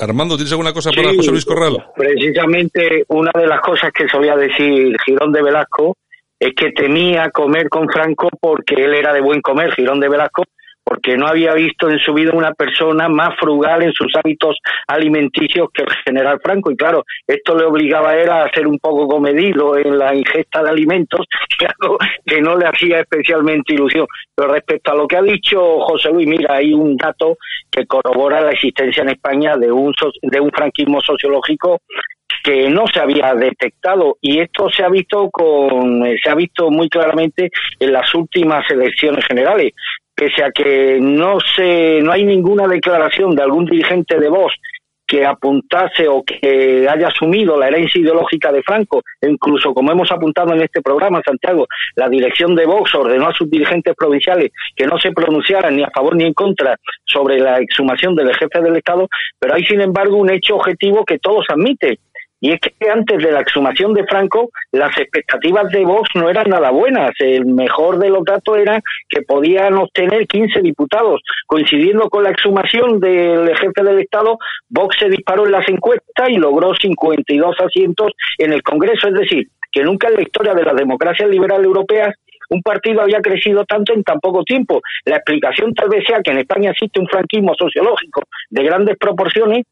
Armando, ¿tienes alguna cosa para Sí, José Luis Corral? Precisamente una de las cosas que solía decir Girón de Velasco es que temía comer con Franco porque él era de buen comer, Girón de Velasco, porque no había visto en su vida una persona más frugal en sus hábitos alimenticios que el general Franco. Y claro, esto le obligaba a él a ser un poco comedido en la ingesta de alimentos, que algo que no le hacía especialmente ilusión. Pero respecto a lo que ha dicho José Luis, mira, hay un dato que corrobora la existencia en España de un, de un franquismo sociológico que no se había detectado y esto se ha visto con eh, se ha visto muy claramente en las últimas elecciones generales. Pese a que no se no hay ninguna declaración de algún dirigente de Vox que apuntase o que haya asumido la herencia ideológica de Franco, e incluso como hemos apuntado en este programa, Santiago, la dirección de Vox ordenó a sus dirigentes provinciales que no se pronunciaran ni a favor ni en contra sobre la exhumación del jefe del Estado, pero hay sin embargo un hecho objetivo que todos admiten, y es que antes de la exhumación de Franco, las expectativas de Vox no eran nada buenas. El mejor de los datos era que podían obtener 15 diputados. Coincidiendo con la exhumación del jefe del Estado, Vox se disparó en las encuestas y logró 52 asientos en el Congreso. Es decir, que nunca en la historia de las democracias liberales europeas un partido había crecido tanto en tan poco tiempo. La explicación tal vez sea que en España existe un franquismo sociológico de grandes proporciones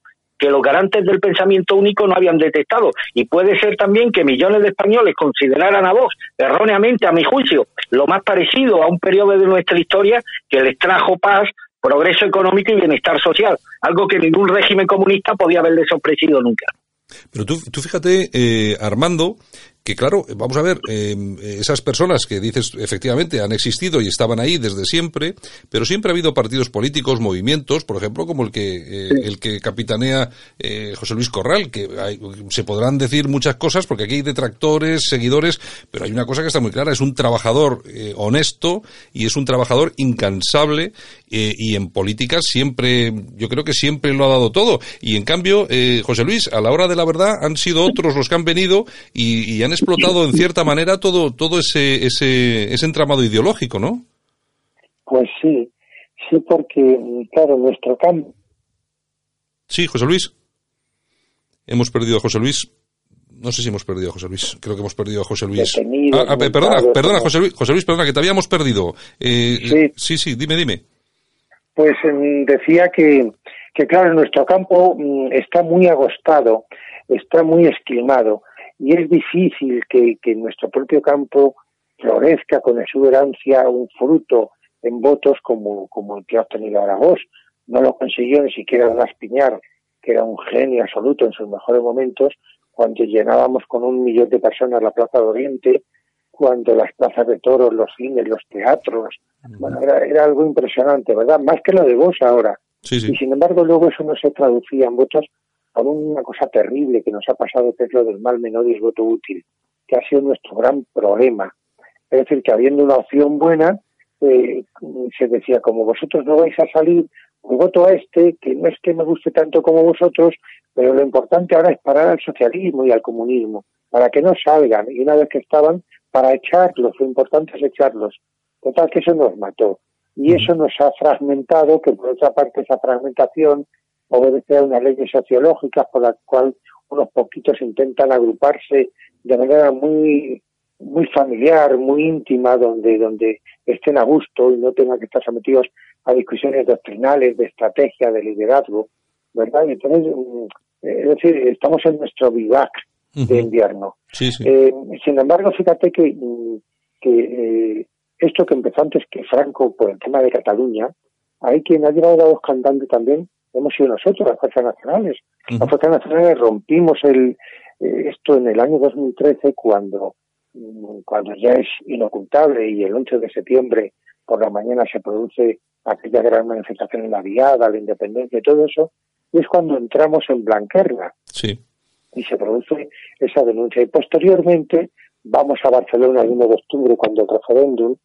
que los garantes del pensamiento único no habían detectado. Y puede ser también que millones de españoles consideraran a Vox, erróneamente a mi juicio, lo más parecido a un periodo de nuestra historia que les trajo paz, progreso económico y bienestar social, algo que ningún régimen comunista podía haberles ofrecido nunca. Pero tú, tú fíjate, eh, Armando, que claro, vamos a ver, eh, esas personas que dices efectivamente han existido y estaban ahí desde siempre, pero siempre ha habido partidos políticos, movimientos, por ejemplo, como el que eh, el que capitanea eh, José Luis Corral, que hay- se podrán decir muchas cosas porque aquí hay detractores, seguidores, pero hay una cosa que está muy clara, es un trabajador eh, honesto y es un trabajador incansable eh, y en política siempre, yo creo que siempre lo ha dado todo. Y en cambio, eh, José Luis, a la hora de la verdad han sido otros los que han venido y, y han explotado en cierta manera todo, todo ese, ese, ese entramado ideológico, ¿no? Pues sí, sí, porque, claro, nuestro campo Sí, José Luis. Hemos perdido a José Luis. No sé si hemos perdido a José Luis. Creo que hemos perdido a José Luis. Detenido, Ah, ah, pe- perdona, perdona, José Luis, José Luis, perdona, que te habíamos perdido. Eh, Sí. sí, sí, dime, dime. Pues mm, decía que, que, claro, nuestro campo mm, está muy agostado, está muy esquilmado y es difícil que, que nuestro propio campo florezca con exuberancia un fruto en votos como, como el que ha obtenido Bosch. No lo consiguió ni siquiera Blas Piñar, que era un genio absoluto en sus mejores momentos, cuando llenábamos con un millón de personas la Plaza de Oriente, cuando las plazas de toros, los cines, los teatros, bueno, era, era algo impresionante, ¿verdad? Más que lo de vos ahora. Sí, sí. Y sin embargo, luego eso no se traducía en votos por una cosa terrible que nos ha pasado, que es lo del mal menor y el voto útil, que ha sido nuestro gran problema. Es decir, que habiendo una opción buena, eh, se decía, como vosotros no vais a salir, voto a este, que no es que me guste tanto como vosotros, pero lo importante ahora es parar al socialismo y al comunismo, para que no salgan, y una vez que estaban, para echarlos, lo importante es echarlos. Total, que eso nos mató. Y eso nos ha fragmentado, que por otra parte esa fragmentación obedece a unas leyes sociológicas por las cuales unos poquitos intentan agruparse de manera muy muy familiar, muy íntima, donde, donde estén a gusto y no tengan que estar sometidos a discusiones doctrinales, de estrategia, de liderazgo, ¿verdad? Y entonces, mm, es decir, estamos en nuestro vivac de invierno. Sí, sí. Eh, sin embargo, fíjate que, mm, que eh, esto que empezó antes que Franco por el tema de Cataluña, hay quien ha llevado la voz cantante también, hemos sido nosotros, las fuerzas nacionales. Las fuerzas nacionales rompimos el, eh, esto en el año 2013 cuando, cuando ya es inocultable y el 11 de septiembre por la mañana se produce aquella gran manifestación en la Viada, la independencia y todo eso, es cuando entramos en Blanquerna Sí. y se produce esa denuncia. Y posteriormente, vamos a Barcelona el 1 de octubre cuando el referéndum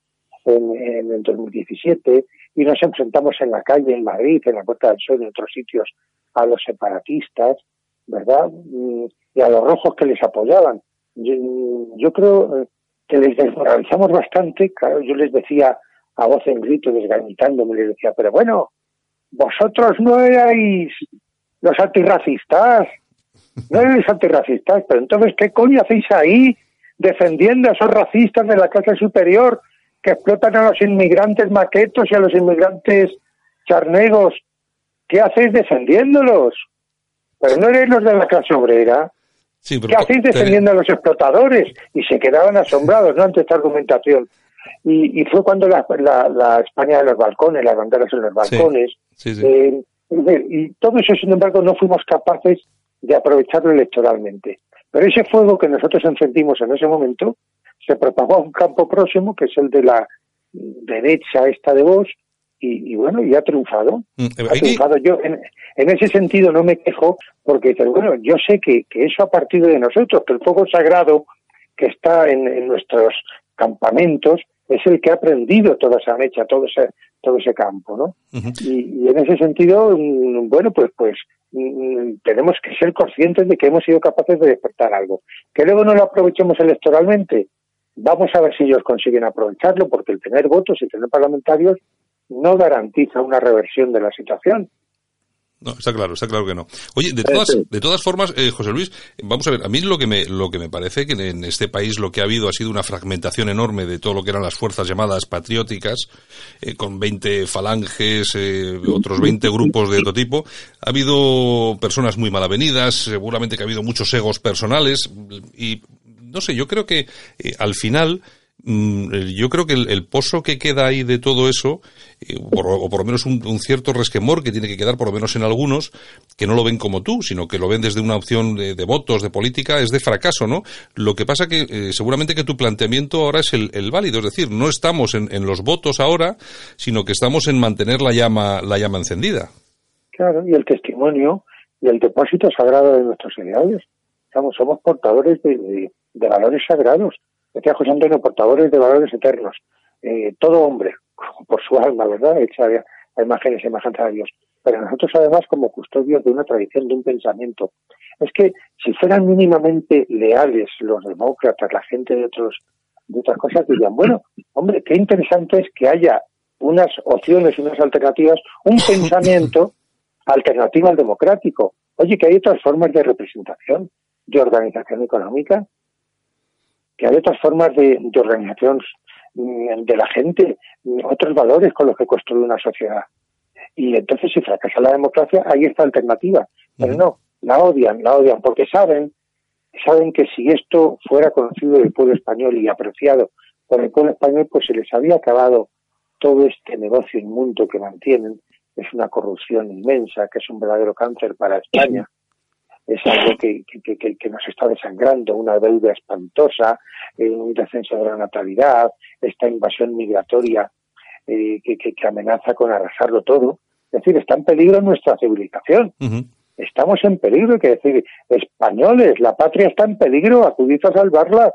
en, en el 2017 y nos enfrentamos en la calle en Madrid, en la Puerta del Sol y en otros sitios a los separatistas, ¿verdad? Mm, Y a los rojos que les apoyaban. Yo, yo creo eh, que les desmoralizamos bastante. Claro, yo les decía a voz en grito, desgañitándome, les decía, pero bueno, vosotros no erais los antirracistas, no erais antirracistas, pero entonces, ¿qué coño hacéis ahí defendiendo a esos racistas de la clase superior que explotan a los inmigrantes maquetos y a los inmigrantes charnegos? ¿Qué hacéis defendiéndolos? Pero no eres los de la clase obrera. Sí, ¿Qué hacéis defendiendo a los explotadores? Y se quedaban asombrados ¿no? ante esta argumentación. Y, y fue cuando la, la- la España de los balcones, las banderas en los balcones, Sí, sí. eh, y todo eso, sin embargo, no fuimos capaces de aprovecharlo electoralmente. Pero ese fuego que nosotros encendimos en ese momento se propagó a un campo próximo, que es el de la derecha esta de Vox, y, y bueno, y ha triunfado. Mm, eh, Ha triunfado. Yo en, en ese sentido no me quejo, porque pero bueno, yo sé que, que eso ha partido de nosotros, que el fuego sagrado que está en, en nuestros campamentos es el que ha prendido toda esa mecha, todo ese, todo ese campo, ¿no? Y, y en ese sentido, mm, bueno, pues, pues mm, tenemos que ser conscientes de que hemos sido capaces de despertar algo. Que luego no lo aprovechemos electoralmente, vamos a ver si ellos consiguen aprovecharlo, porque el tener votos y tener parlamentarios no garantiza una reversión de la situación. No, está claro, está claro que no. Oye, de todas, de todas formas, eh, José Luis, vamos a ver, a mí lo que me, lo que me parece que en este país lo que ha habido ha sido una fragmentación enorme de todo lo que eran las fuerzas llamadas patrióticas, eh, con 20 falanges, eh, otros 20 grupos de otro tipo. Ha habido personas muy mal avenidas, seguramente que ha habido muchos egos personales, y no sé, yo creo que eh, al final, yo creo que el, pozo que queda ahí de todo eso, eh, por- o por lo menos un, cierto resquemor que tiene que quedar, por lo menos en algunos, que no lo ven como tú, sino que lo ven desde una opción de, votos, de política, es de fracaso, ¿no? Lo que pasa que eh, seguramente que tu planteamiento ahora es el, válido, es decir, no estamos en, los votos ahora, sino que estamos en mantener la llama, la llama encendida. Claro, y el testimonio y el depósito sagrado de nuestros ideales. Somos portadores de valores sagrados. Decía José Antonio, portadores de valores eternos. Eh, todo hombre, por su alma, ¿verdad? Hecha a imagen y semejanza de Dios. Pero nosotros, además, como custodios de una tradición, de un pensamiento. Es que si fueran mínimamente leales los demócratas, la gente de otros de otras cosas, dirían, bueno, hombre, qué interesante es que haya unas opciones, unas alternativas, un pensamiento alternativo al democrático. Oye, que hay otras formas de representación, de organización económica, que hay otras formas de, de organización mm, de la gente, otros valores con los que construye una sociedad. Y entonces, si fracasa la democracia, hay esta alternativa. Pero no, la odian, la odian, porque saben, saben que si esto fuera conocido del pueblo español y apreciado por el pueblo español, pues se les había acabado todo este negocio inmundo que mantienen. Es una corrupción inmensa, que es un verdadero cáncer para España. Es algo que, que, que, que nos está desangrando, una deuda espantosa, eh, un descenso de la natalidad, esta invasión migratoria eh, que, amenaza con arrasarlo todo. Es decir, está en peligro nuestra civilización. Estamos en peligro, hay que decir, españoles, la patria está en peligro, acudid a salvarla.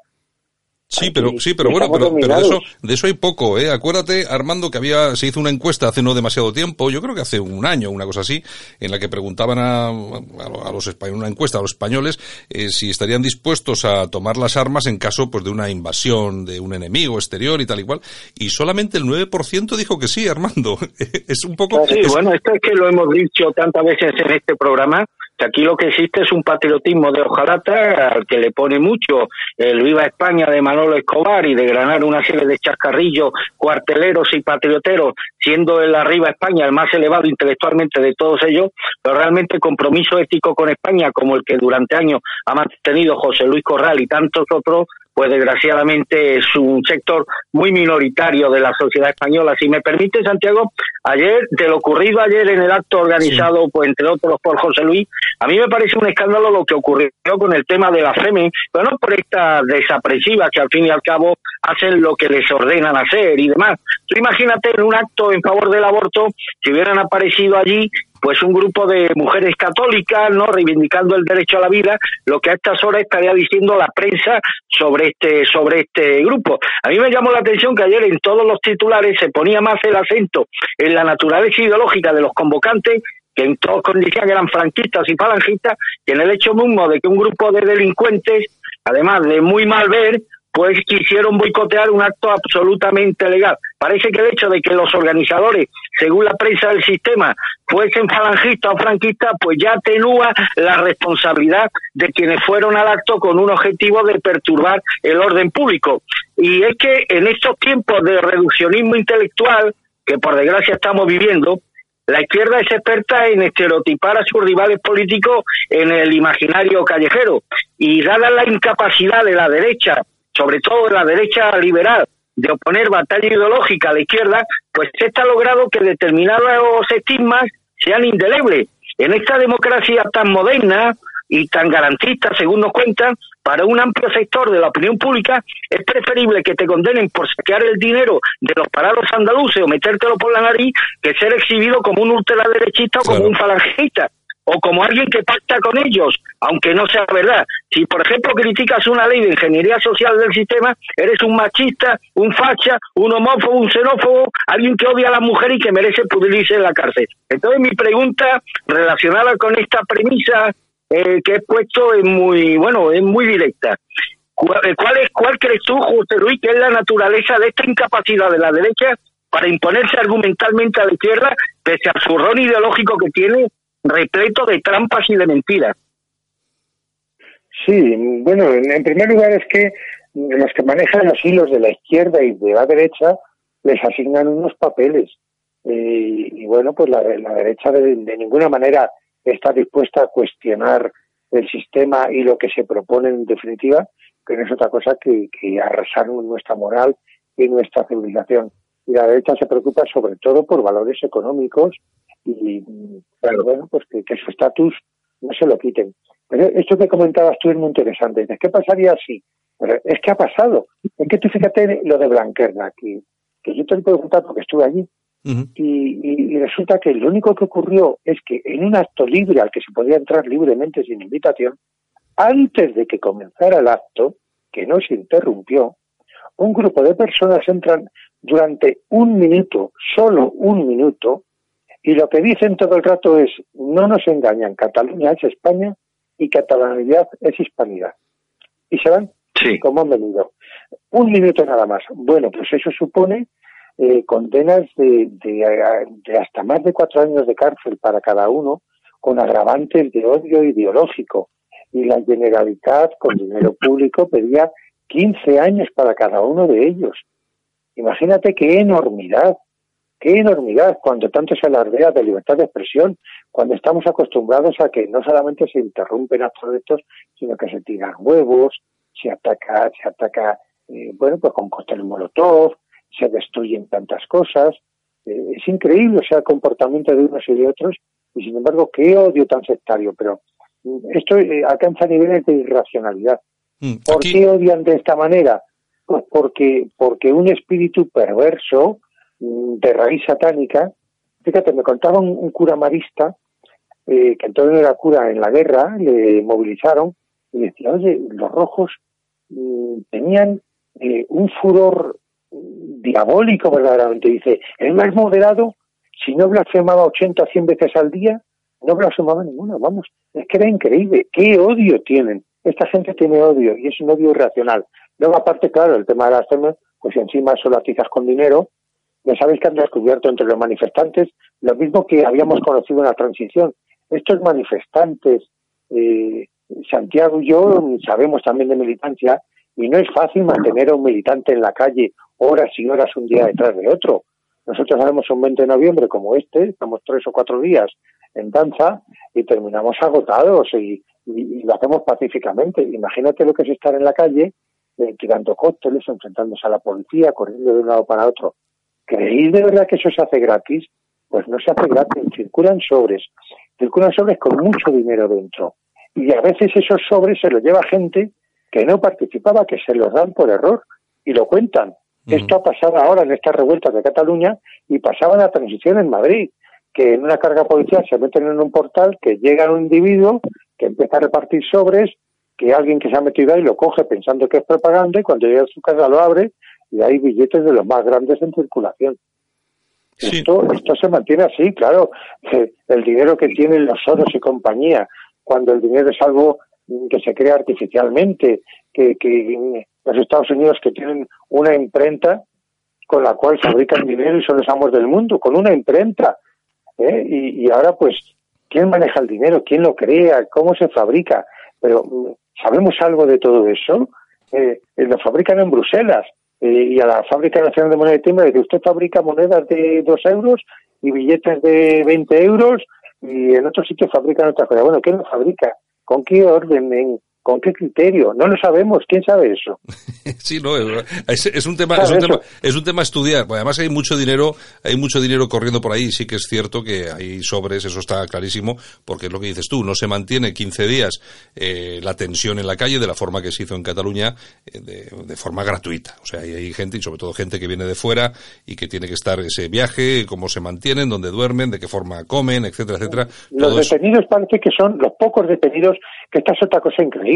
Sí, pero sí, pero bueno, pero, pero de eso de eso hay poco, ¿eh? Acuérdate, Armando, que había se hizo una encuesta hace no demasiado tiempo, yo creo que hace un año, una cosa así, en la que preguntaban a, a los españoles, una encuesta a los españoles eh, si estarían dispuestos a tomar las armas en caso pues de una invasión de un enemigo exterior y tal y cual, y solamente el 9% dijo que sí, Armando. es un poco Sí, es- bueno, esto es que lo hemos dicho tantas veces en este programa, que aquí lo que existe es un patriotismo de hojalata al que le pone mucho el Viva España de Manolo Escobar y de granar una serie de chascarrillos cuarteleros y patrioteros, siendo el Arriba España el más elevado intelectualmente de todos ellos, pero realmente compromiso ético con España, como el que durante años ha mantenido José Luis Corral y tantos otros, pues desgraciadamente es un sector muy minoritario de la sociedad española. Si me permite, Santiago, ayer, de lo ocurrido ayer en el acto organizado, pues entre otros por José Luis, a mí me parece un escándalo lo que ocurrió con el tema de la FEME, pero no por estas desapresivas que al fin y al cabo hacen lo que les ordenan hacer y demás. Tú imagínate en un acto en favor del aborto, si hubieran aparecido allí pues un grupo de mujeres católicas, ¿no? Reivindicando el derecho a la vida, lo que a estas horas estaría diciendo la prensa sobre este, sobre este grupo. A mí me llamó la atención que ayer en todos los titulares se ponía más el acento en la naturaleza ideológica de los convocantes que en todos decían que eran franquistas y falangistas, que en el hecho mismo de que un grupo de delincuentes, además de muy mal ver, pues quisieron boicotear un acto absolutamente legal. Parece que el hecho de que los organizadores, según la prensa del sistema, fuesen falangistas o franquistas, pues ya atenúa la responsabilidad de quienes fueron al acto con un objetivo de perturbar el orden público. Y es que en estos tiempos de reduccionismo intelectual, que por desgracia estamos viviendo, la izquierda es experta en estereotipar a sus rivales políticos en el imaginario callejero y dada la incapacidad de la derecha, sobre todo de la derecha liberal, de oponer batalla ideológica a la izquierda, pues se está logrado que determinados estigmas sean indelebles. En esta democracia tan moderna, y tan garantista, según nos cuentan, para un amplio sector de la opinión pública, es preferible que te condenen por saquear el dinero de los parados andaluces o metértelo por la nariz que ser exhibido como un ultraderechista o como un falangista o como alguien que pacta con ellos, aunque no sea verdad. Si, por ejemplo, criticas una ley de ingeniería social del sistema, eres un machista, un facha, un homófobo, un xenófobo, alguien que odia a la mujer y que merece pudrirse en la cárcel. Entonces, mi pregunta relacionada con esta premisa eh, que he puesto es muy, bueno, es muy directa. ¿Cuál, es, ¿Cuál crees tú, José Luis, que es la naturaleza de esta incapacidad de la derecha para imponerse argumentalmente a la izquierda, pese al zurrón ideológico que tiene, repleto de trampas y de mentiras? Sí, bueno, en primer lugar es que los que manejan los hilos de la izquierda y de la derecha les asignan unos papeles. Eh, y bueno, pues la, derecha de, ninguna manera está dispuesta a cuestionar el sistema y lo que se propone en definitiva, que no es otra cosa que, que arrasar nuestra moral y nuestra civilización. Y la derecha se preocupa sobre todo por valores económicos y, bueno, pues que, su estatus no se lo quiten. Pero esto que comentabas tú es muy interesante. ¿Qué pasaría si? es que ha pasado. Es que tú fíjate lo de Blanquerna, que, que yo te lo puedo contar porque estuve allí y, resulta que lo único que ocurrió es que en un acto libre al que se podía entrar libremente sin invitación, antes de que comenzara el acto, que no se interrumpió, un grupo de personas entran durante un minuto, solo un minuto, y lo que dicen todo el rato es, no nos engañan, Cataluña es España y catalanidad es hispanidad. Y se van sí. como han venido. Un minuto nada más. Bueno, pues eso supone eh, condenas de, de, hasta más de cuatro años de cárcel para cada uno, con agravantes de odio ideológico. Y la Generalitat, con dinero público, pedía 15 años para cada uno de ellos. Imagínate qué enormidad, qué enormidad cuando tanto se alardea de libertad de expresión, cuando estamos acostumbrados a que no solamente se interrumpen actos de estos, sino que se tiran huevos, se ataca, se ataca, eh, bueno, pues con cócteles molotov, se destruyen tantas cosas. Eh, es increíble o sea, el comportamiento de unos y de otros, y sin embargo, qué odio tan sectario. Pero mm, esto eh, alcanza niveles de irracionalidad. Mm, ¿Por qué odian de esta manera? Pues porque, porque un espíritu perverso, de raíz satánica, fíjate, me contaba un, cura marista, eh, que entonces era cura en la guerra, le movilizaron, y decía, oye, los rojos tenían un furor diabólico verdaderamente. Dice, el más moderado, si no blasfemaba 80 o 100 veces al día, no blasfemaba ninguna, vamos, es que era increíble, qué odio tienen. Esta gente tiene odio y es un odio irracional. Luego, aparte, claro, el tema de las temas, pues encima solo atizas con dinero. Ya sabéis que han descubierto entre los manifestantes lo mismo que habíamos conocido en la transición. Estos manifestantes, eh, Santiago y yo sabemos también de militancia, y no es fácil mantener a un militante en la calle horas y horas un día detrás de otro. Nosotros haremos un 20 de noviembre como este, estamos tres o cuatro días en danza y terminamos agotados y, lo hacemos pacíficamente. Imagínate lo que es estar en la calle eh, tirando cócteles, enfrentándose a la policía, corriendo de un lado para otro. ¿Creéis de verdad que eso se hace gratis? Pues no se hace gratis, circulan sobres, circulan sobres con mucho dinero dentro. Y a veces esos sobres se los lleva gente que no participaba, que se los dan por error y lo cuentan. Esto ha pasado ahora en estas revueltas de Cataluña y pasaba en la transición en Madrid. que en una carga policial se meten en un portal, que llega un individuo que empieza a repartir sobres, que alguien que se ha metido ahí lo coge pensando que es propaganda y cuando llega a su casa lo abre y hay billetes de los más grandes en circulación. Sí. Esto, esto se mantiene así, claro. El dinero que tienen los oros y compañía, cuando el dinero es algo que se crea artificialmente, que, que los Estados Unidos que tienen una imprenta con la cual fabrican dinero y son los amos del mundo, con una imprenta. ¿eh? Y, y ahora, pues, ¿quién maneja el dinero? ¿Quién lo crea? ¿Cómo se fabrica? Pero, ¿sabemos algo de todo eso? Eh, eh, lo fabrican en Bruselas eh, y a la Fábrica Nacional de Moneda y Timbre dice, usted fabrica monedas de dos euros y billetes de 20 euros y en otros sitios fabrican otra cosa. Bueno, ¿quién lo fabrica? ¿Con qué orden? ¿En- ¿Con qué criterio? No lo sabemos. ¿Quién sabe eso? Sí, no, es, es un tema, es un tema, es un tema a estudiar. Además hay mucho dinero, hay mucho dinero corriendo por ahí. Sí que es cierto que hay sobres, eso está clarísimo, porque es lo que dices tú, no se mantiene 15 días eh, la tensión en la calle de la forma que se hizo en Cataluña, eh, de, de forma gratuita. O sea, hay, hay gente, y sobre todo gente que viene de fuera y que tiene que estar ese viaje, cómo se mantienen, dónde duermen, de qué forma comen, etcétera, etcétera. Los Todo eso. detenidos parece que son los pocos detenidos, que esta es otra cosa increíble.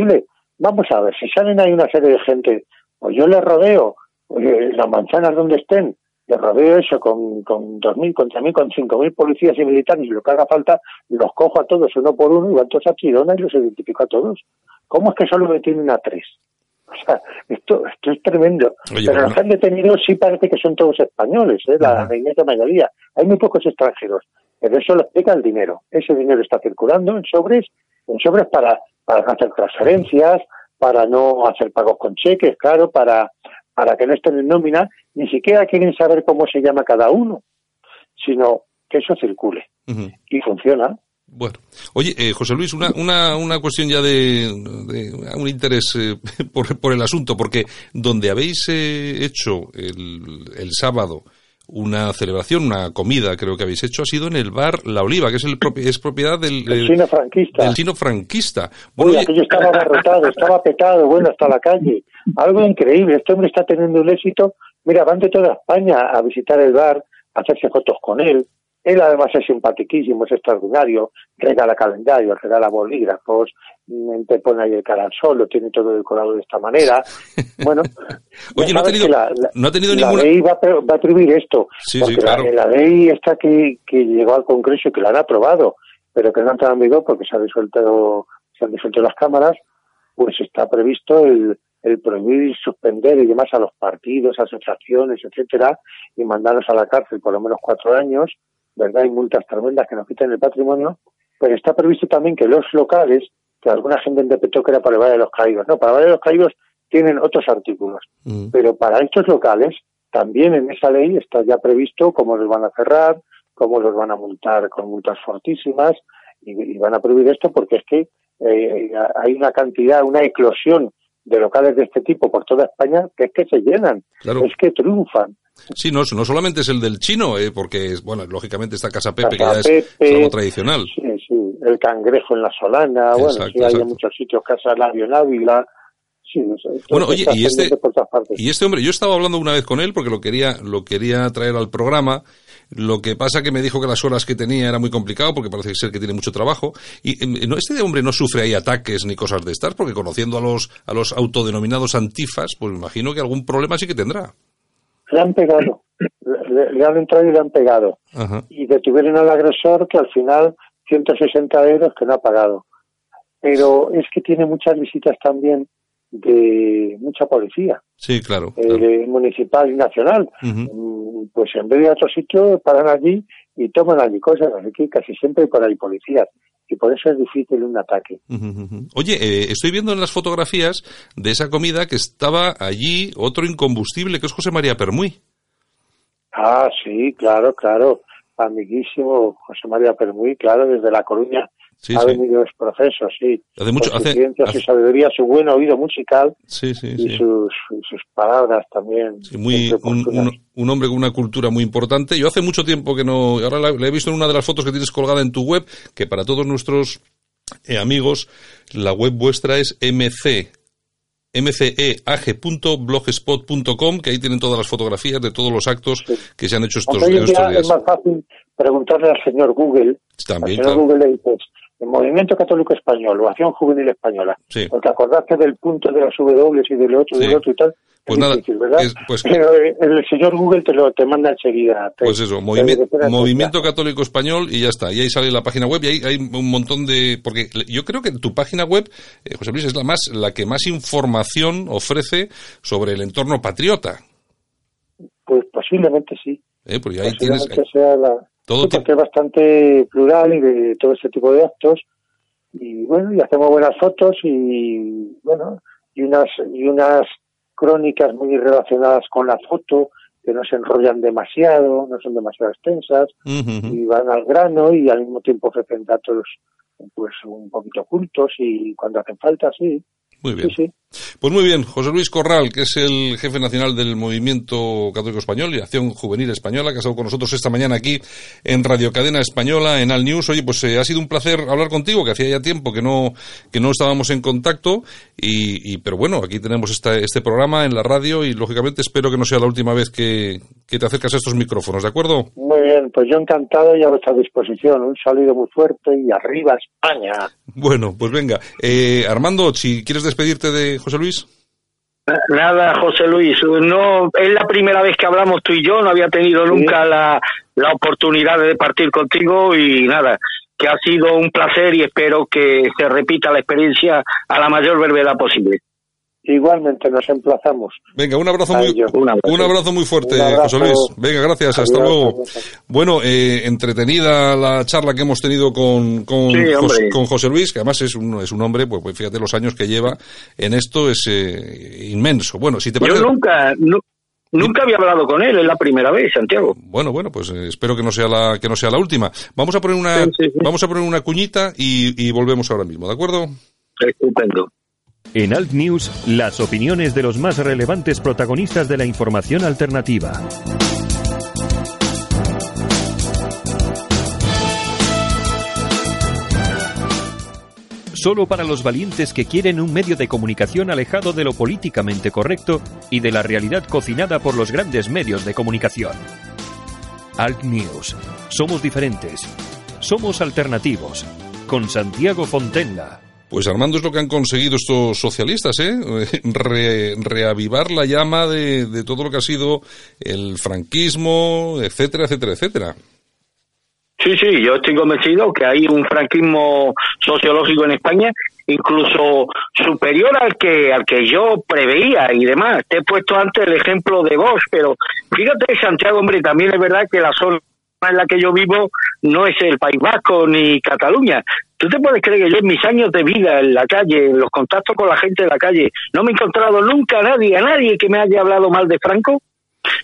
Vamos a ver, si salen ahí una serie de gente, pues yo les rodeo, las manzanas donde estén, les rodeo eso con, con 2.000, con 3.000, con 5.000 policías y militares, y lo que haga falta, los cojo a todos uno por uno y van todos a Chirona y los identifico a todos. ¿Cómo es que solo detienen a tres? O sea, esto, esto es tremendo. Oye, Pero los que han detenido sí parece que son todos españoles, ¿eh? la, Ajá. la inmensa mayoría. Hay muy pocos extranjeros. Pero eso lo explica el dinero. Ese dinero está circulando en sobres, en sobres para, para no hacer transferencias, para no hacer pagos con cheques, claro, para, para que no estén en nómina. Ni siquiera quieren saber cómo se llama cada uno, sino que eso circule. Y funciona. Bueno, oye, eh, José Luis, una, una, una cuestión ya de, de un interés eh, por, por el asunto, porque donde habéis eh, hecho el, el sábado una celebración, una comida, creo que habéis hecho, ha sido en el bar La Oliva, que es, el propi- es propiedad del, El chino franquista. del chino franquista. Uy, Bueno, oye, aquello estaba abarrotado, estaba petado, bueno, hasta la calle. Algo increíble, este hombre está teniendo un éxito. Mira, van de toda España a visitar el bar, a hacerse fotos con él. Él además es simpaticísimo, es extraordinario, regala calendario, regala bolígrafos, mm, te pone ahí el cara al sol, lo tiene todo decorado de esta manera. Bueno, Oye, no ha tenido- la, la- no ha tenido la ninguna- ley va, a va a atribuir esto, Sí, sí, porque la- claro. la, ley está que, que llegó al Congreso y que la han aprobado, pero que no ha entrado en vigor porque se han disuelto, se han disuelto las cámaras, pues está previsto el, el prohibir suspender y demás a los partidos, asociaciones, etcétera, y mandarlos a la cárcel por lo menos cuatro años, ¿verdad? Hay multas tremendas que nos quitan el patrimonio, pero está previsto también que los locales, que alguna gente interpretó que era para el Valle de los Caídos, no, para el Valle de los Caídos tienen otros artículos, Mm. pero para estos locales también en esa ley está ya previsto cómo los van a cerrar, cómo los van a multar con multas fortísimas y, y van a prohibir esto porque es que eh, hay una cantidad, una eclosión de locales de este tipo por toda España que es que se llenan, Claro. es que triunfan. Sí, no, no solamente es el del chino, eh, porque, bueno, lógicamente está Casa Pepe, que ya es, algo tradicional. Sí, sí, el cangrejo en la solana, bueno, Exacto, sí hay en muchos sitios, Casa Labio en Ávila, sí, no sé, Bueno, oye, y este-. Y este hombre, yo estaba hablando una vez con él porque lo quería, lo quería traer al programa. Lo que pasa que me dijo que las horas que tenía era muy complicado porque parece ser que tiene mucho trabajo. Y em, no, este hombre no sufre ahí ataques ni cosas de estas porque conociendo a los, a los autodenominados antifas, pues me imagino que algún problema sí que tendrá. Le han pegado, le, le han entrado y le han pegado. Ajá. y detuvieron al agresor que al final 160 euros que no ha pagado. Pero es que tiene muchas visitas también de mucha policía, Sí, claro. eh, claro. municipal y nacional. Mm, Pues en vez de ir a otro sitio, paran allí y toman allí cosas. Así que casi siempre hay por ahí policías. Y por eso es difícil un ataque. Oye, eh, estoy viendo en las fotografías de esa comida que estaba allí otro incombustible que es José María Permuy. Ah, sí, claro, claro. Amiguísimo José María Permuy, claro, desde La Coruña Sí, ha venido los procesos, sí. Hace mucho- Con su hace- ciencia, hace- su sabiduría, su buen oído musical Sí, sí, y sus, sus palabras también. Muy, un, un- un hombre con una cultura muy importante. Yo hace mucho tiempo que no, ahora la, la he visto en una de las fotos que tienes colgada en tu web, que para todos nuestros eh, amigos, la web vuestra es MC mceag.blogspot.com, que ahí tienen todas las fotografías de todos los actos que se han hecho estos, Aunque hoy en en estos día es días. más fácil preguntarle al señor Google. También, al señor claro. Google le dices, el Movimiento Católico Español o Acción Juvenil Española. Sí. Porque acordaste del punto de las W y del otro y Sí. del otro y tal. Pues es nada, difícil, ¿verdad? es- pues- Pero eh, el señor Google te lo te manda enseguida. te- Pues eso, Movimiento. Católico Español y ya está. Y ahí sale la página web y ahí hay un montón de... Porque yo creo que tu página web, eh, José Luis, es la, más, la que más información ofrece sobre el entorno patriota. Pues posiblemente sí. ¿Eh? Porque ahí tienes... Posiblemente sea la... todo porque es bastante plural y de todo este tipo de actos. Y bueno, y hacemos buenas fotos y bueno, y unas, y unas crónicas muy relacionadas con la foto, que no se enrollan demasiado, no son demasiado extensas, y van al grano y al mismo tiempo ofrecen datos pues un poquito ocultos y cuando hacen falta, sí. Muy bien. Sí, sí. Pues muy bien, José Luis Corral, que es el jefe nacional del Movimiento Católico Español y Acción Juvenil Española, que ha estado con nosotros esta mañana aquí en Radio Cadena Española, en Al News. Oye, pues eh, ha sido un placer hablar contigo, que hacía ya tiempo que no, que no estábamos en contacto, y, y- pero bueno, aquí tenemos esta, este programa en la radio y lógicamente espero que no sea la última vez que, que te acercas a estos micrófonos, ¿de acuerdo? Muy bien, pues yo encantado y a vuestra disposición. Un saludo muy fuerte y arriba España. Bueno, pues venga. Eh, Armando, si quieres despedirte de José Luis. Nada, José Luis, no es la primera vez que hablamos tú y yo, no había tenido nunca la, la oportunidad de partir contigo y nada, que ha sido un placer y espero que se repita la experiencia a la mayor brevedad posible. Igualmente nos emplazamos. Venga, un abrazo muy. Un abrazo. un abrazo muy fuerte, Un abrazo. José Luis. Venga, gracias, hasta Adiós, luego. Bueno, eh, entretenida la charla que hemos tenido con, con, Sí, José, hombre. con José Luis, que además es un, es un hombre, pues, pues fíjate los años que lleva en esto, es eh, inmenso. Bueno, si te parece... Yo nunca, nu- nunca había hablado con él, es la primera vez, Santiago. Bueno, bueno, pues eh, espero que no sea la que no sea la última. Vamos a poner una Sí, sí, sí. vamos a poner una cuñita y, y volvemos ahora mismo, ¿de acuerdo? Estupendo. En Alt News, las opiniones de los más relevantes protagonistas de la información alternativa. Solo para los valientes que quieren un medio de comunicación alejado de lo políticamente correcto y de la realidad cocinada por los grandes medios de comunicación. Alt News. Somos diferentes. Somos alternativos. Con Santiago Fontenla. Pues Armando es lo que han conseguido estos socialistas, ¿eh? Re- reavivar la llama de, de todo lo que ha sido el franquismo, etcétera, etcétera, etcétera. Sí, sí, yo estoy convencido que hay un franquismo sociológico en España incluso superior al que al que yo preveía y demás. Te he puesto antes el ejemplo de Bosch, pero fíjate, Santiago, hombre, también es verdad que la zona en la que yo vivo no es el País Vasco ni Cataluña. ¿Tú te puedes creer que yo en mis años de vida en la calle, en los contactos con la gente de la calle, no me he encontrado nunca a nadie, a nadie que me haya hablado mal de Franco?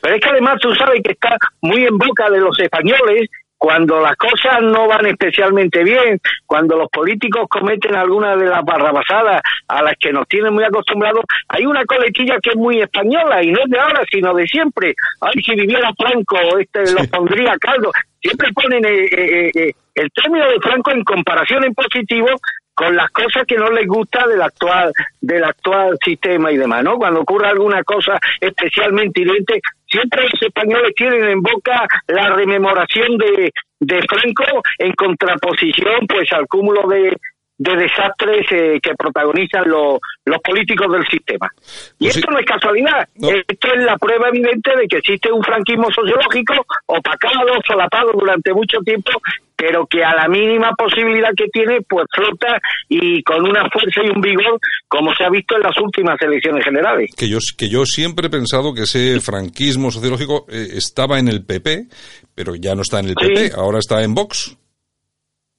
Pero es que además tú sabes que está muy en boca de los españoles cuando las cosas no van especialmente bien, cuando los políticos cometen alguna de las barrabasadas a las que nos tienen muy acostumbrados, hay una coletilla que es muy española y no es de ahora, sino de siempre. Ay, si viviera Franco, este los pondría caldo. Siempre ponen eh, eh, eh, el término de Franco en comparación en positivo con las cosas que no les gusta del actual del actual sistema y demás, ¿no? Cuando ocurre alguna cosa especialmente hiriente, siempre los españoles tienen en boca la rememoración de, de Franco en contraposición pues al cúmulo de, de desastres eh, que protagonizan los, los políticos del sistema. Y Pues sí. esto no es casualidad, No. esto es la prueba evidente de que existe un franquismo sociológico opacado, solapado durante mucho tiempo, pero que a la mínima posibilidad que tiene, pues flota y con una fuerza y un vigor, como se ha visto en las últimas elecciones generales. Que yo, que yo siempre he pensado que ese franquismo sociológico eh, estaba en el PP, pero ya no está en el Sí. PP, ahora está en Vox.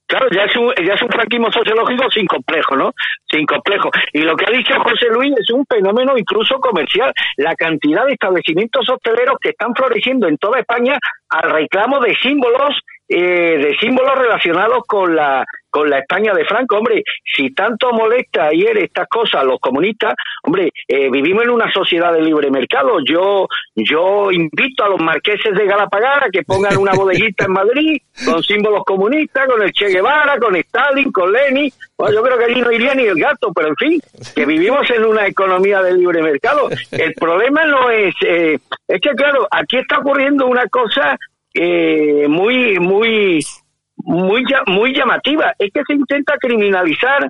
Claro, ya es, un, ya es un franquismo sociológico sin complejo, ¿no? Sin complejo. Y lo que ha dicho José Luis es un fenómeno incluso comercial. La cantidad de establecimientos hosteleros que están floreciendo en toda España al reclamo de símbolos, eh, de símbolos relacionados con la con la España de Franco. Hombre, si tanto molesta ayer estas cosas los comunistas, hombre, eh, vivimos en una sociedad de libre mercado. Yo, yo invito a los marqueses de Galapagara que pongan una bodeguita en Madrid con símbolos comunistas, con el Che Guevara, con Stalin, con Lenin. Bueno, yo creo que allí no iría ni el gato, pero en fin, que vivimos en una economía de libre mercado. El problema no es, eh, es que claro, aquí está ocurriendo una cosa eh, muy, muy, muy, muy llamativa. Es que se intenta criminalizar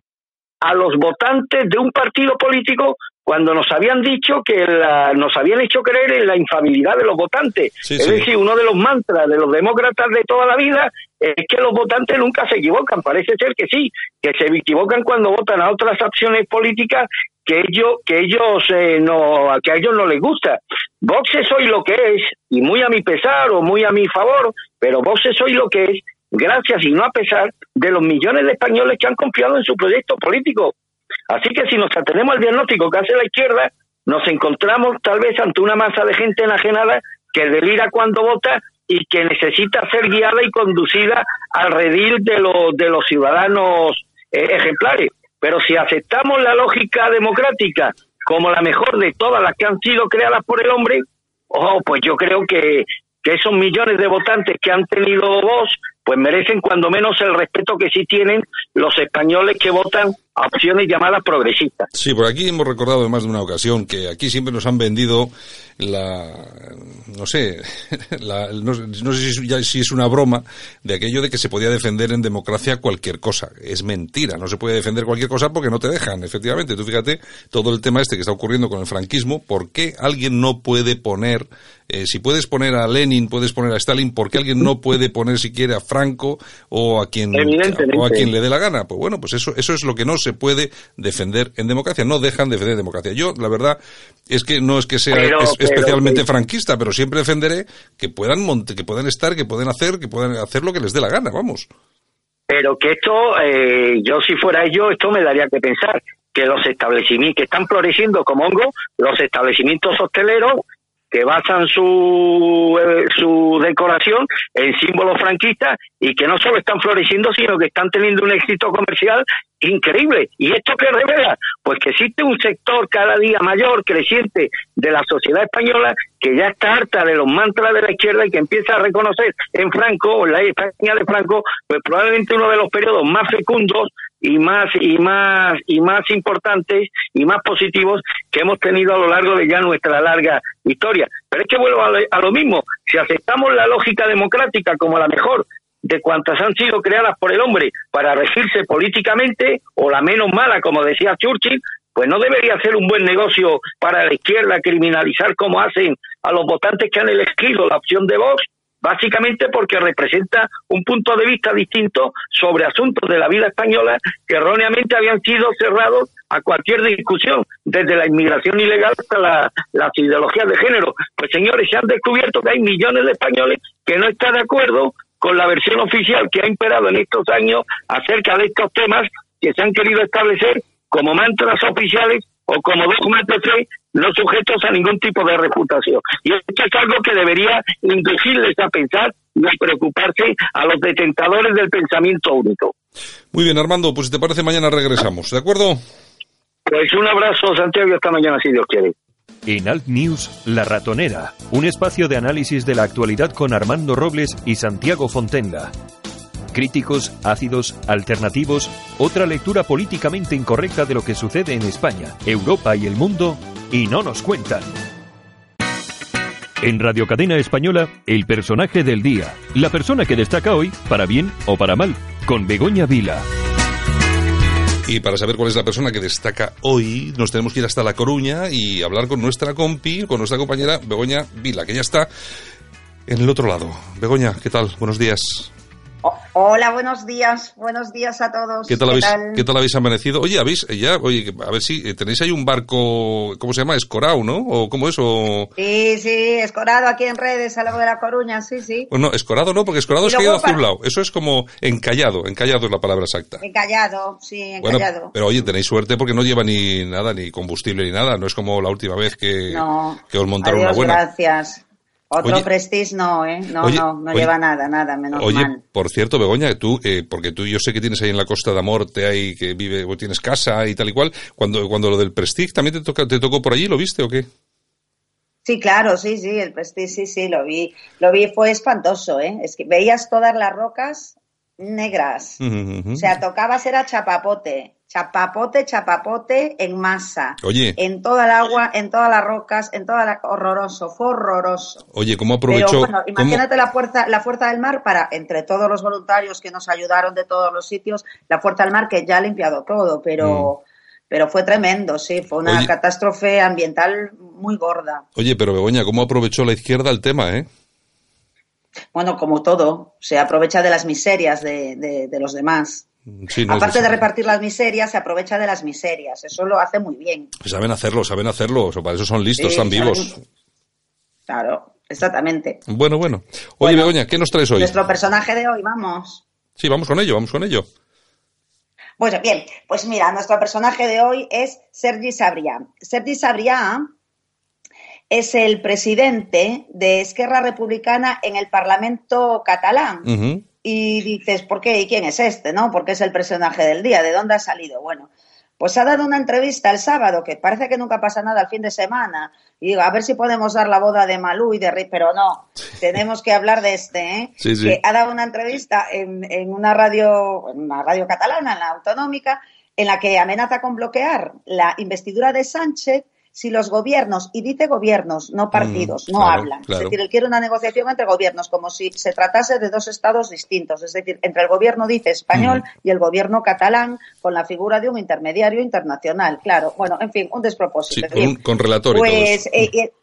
a los votantes de un partido político cuando nos habían dicho que la- nos habían hecho creer en la infabilidad de los votantes. Sí, es sí. decir, uno de los mantras de los demócratas de toda la vida es que los votantes nunca se equivocan. Parece ser que sí, que se equivocan cuando votan a otras opciones políticas que ellos que ellos eh, no que a ellos no les gusta. Vox es hoy lo que es y muy a mi pesar o muy a mi favor, pero Vox es hoy lo que es gracias y no a pesar de los millones de españoles que han confiado en su proyecto político. Así que si nos atenemos al diagnóstico que hace la izquierda, nos encontramos tal vez ante una masa de gente enajenada que delira cuando vota y que necesita ser guiada y conducida al redil de los de los ciudadanos eh, ejemplares. Pero si aceptamos la lógica democrática como la mejor de todas las que han sido creadas por el hombre, oh, pues yo creo que, que esos millones de votantes que han tenido voz, pues merecen cuando menos el respeto que sí tienen los españoles que votan a opciones llamadas progresistas. Sí, por aquí hemos recordado en más de una ocasión que aquí siempre nos han vendido la, no sé, la- no, no sé si ya- si es una broma de aquello de que se podía defender en democracia cualquier cosa. Es mentira, no se puede defender cualquier cosa porque no te dejan, efectivamente. Tú fíjate todo el tema este que está ocurriendo con el franquismo, ¿por qué alguien no puede poner, eh, si puedes poner a Lenin, puedes poner a Stalin, ¿por qué alguien no puede poner siquiera a Franco o a quien, o a quien le dé la gana? Pues bueno, pues eso, eso es lo que no se puede defender en democracia. No dejan de defender democracia. Yo, la verdad, es que no es que sea Pero- es- pero especialmente franquista, pero siempre defenderé que puedan monte, que puedan estar, que puedan hacer, que puedan hacer lo que les dé la gana, vamos. Pero que esto, eh, yo si fuera yo, esto me daría que pensar que los establecimientos que están floreciendo como hongo, los establecimientos hosteleros que basan su, eh, su decoración en símbolos franquistas y que no solo están floreciendo, sino que están teniendo un éxito comercial increíble. ¿Y esto qué revela? Pues que existe un sector cada día mayor, creciente, de la sociedad española que ya está harta de los mantras de la izquierda y que empieza a reconocer en Franco, en la España de Franco, pues probablemente uno de los periodos más fecundos y más y más y más importantes y más positivos que hemos tenido a lo largo de ya nuestra larga historia. Pero es que vuelvo a a lo mismo, si aceptamos la lógica democrática como la mejor de cuantas han sido creadas por el hombre para regirse políticamente, o la menos mala, como decía Churchill, pues no debería ser un buen negocio para la izquierda criminalizar como hacen a los votantes que han elegido la opción de Vox, básicamente porque representa un punto de vista distinto sobre asuntos de la vida española que erróneamente habían sido cerrados a cualquier discusión, desde la inmigración ilegal hasta la- las ideologías de género. Pues señores, se han descubierto que hay millones de españoles que no están de acuerdo con la versión oficial que ha imperado en estos años acerca de estos temas que se han querido establecer como mantras oficiales o como de fe no sujetos a ningún tipo de reputación. Y esto es algo que debería inducirles a pensar y a preocuparse a los detentadores del pensamiento único. Muy bien, Armando, pues si te parece mañana regresamos, ¿de acuerdo? Pues un abrazo, Santiago, y hasta mañana, si Dios quiere. En Alt News, La Ratonera, un espacio de análisis de la actualidad con Armando Robles y Santiago Fontenga. Críticos, ácidos, alternativos, otra lectura políticamente incorrecta de lo que sucede en España, Europa y el mundo, y no nos cuentan. En Radio Cadena Española, el personaje del día, la persona que destaca hoy, para bien o para mal, con Begoña Vila. Y para saber cuál es la persona que destaca hoy, nos tenemos que ir hasta La Coruña y hablar con nuestra compi, con nuestra compañera Begoña Vila, que ya está en el otro lado. Begoña, ¿qué tal? Buenos días. Hola, buenos días, buenos días a todos. ¿Qué tal habéis, ¿qué tal habéis amanecido? Oye, habéis ya, oye, a ver si eh, tenéis ahí un barco, ¿cómo se llama? Escorao, ¿no? ¿O cómo es? O... Sí, sí, escorado aquí en redes, a lo de La Coruña, sí, sí. Bueno, escorado no, porque escorado es que ha ido luego hacia un lado. Eso es como encallado, encallado es la palabra exacta. Encallado, sí, Bueno, encallado. pero oye, tenéis suerte porque no lleva ni nada, ni combustible ni nada. No es como la última vez que, no, que os montaron adiós, una buena. gracias. Otro Oye. Prestige no, ¿eh? No, Oye, no, no oye. lleva nada, nada, menos Oye, mal. por cierto, Begoña, tú, eh, porque tú, yo sé que tienes ahí en la Costa de Morte, ahí que vive, o tienes casa y tal y cual. Cuando, cuando lo del Prestige también te, toca, te tocó por allí, ¿lo viste o qué? Sí, claro, sí, sí, el Prestige, sí, sí, lo vi. Lo vi, fue espantoso, ¿eh? Es que veías todas las rocas negras. O sea, tocabas era chapapote, chapapote, chapapote en masa. Oye. En toda el agua, en todas las rocas, en toda la... Horroroso, fue horroroso. Oye, ¿cómo aprovechó? Pero bueno, cómo- imagínate la fuerza, la fuerza del mar para, entre todos los voluntarios que nos ayudaron de todos los sitios, la fuerza del mar que ya ha limpiado todo, pero, pero fue tremendo, sí, fue una Mm. Oye. catástrofe ambiental muy gorda. Oye, pero Begoña, ¿cómo aprovechó la izquierda el tema, eh? Bueno, como todo, se aprovecha de las miserias de, de- de los demás. Sí, no, Aparte sí, de sí. repartir las miserias, se aprovecha de las miserias. Eso lo hace muy bien. Saben hacerlo, saben hacerlo. O sea, para eso son listos, Sí, están saben- vivos. Claro, exactamente. Bueno, bueno. Oye, Bueno, Begoña, ¿qué nos traes hoy? Nuestro personaje de hoy, vamos. Sí, vamos con ello, vamos con ello. Pues bien, pues mira, nuestro personaje de hoy es Sergi Sabrià. Sergi Sabrià es el presidente de Esquerra Republicana en el Parlamento catalán. Y dices, ¿por qué? ¿Y quién es este? ¿No? Porque es el personaje del día. ¿De dónde ha salido? Bueno, pues ha dado una entrevista el sábado, que parece que nunca pasa nada el fin de semana. Y digo, a ver si podemos dar la boda de Malú y de Rey, pero no. Tenemos que hablar de este, ¿eh? Sí, sí. Que ha dado una entrevista en, en una radio, en una radio catalana, en la autonómica, en la que amenaza con bloquear la investidura de Sánchez si los gobiernos, y dice gobiernos, no partidos, no Mm, claro, hablan. claro. Es decir, él quiere una negociación entre gobiernos, como si se tratase de dos estados distintos. Es decir, entre el gobierno, dice, español y el gobierno catalán, con la figura de un intermediario internacional. Claro, bueno, en fin, un Sí, despropósito. con, un- con relator y todo Pues, eso. eh, eh,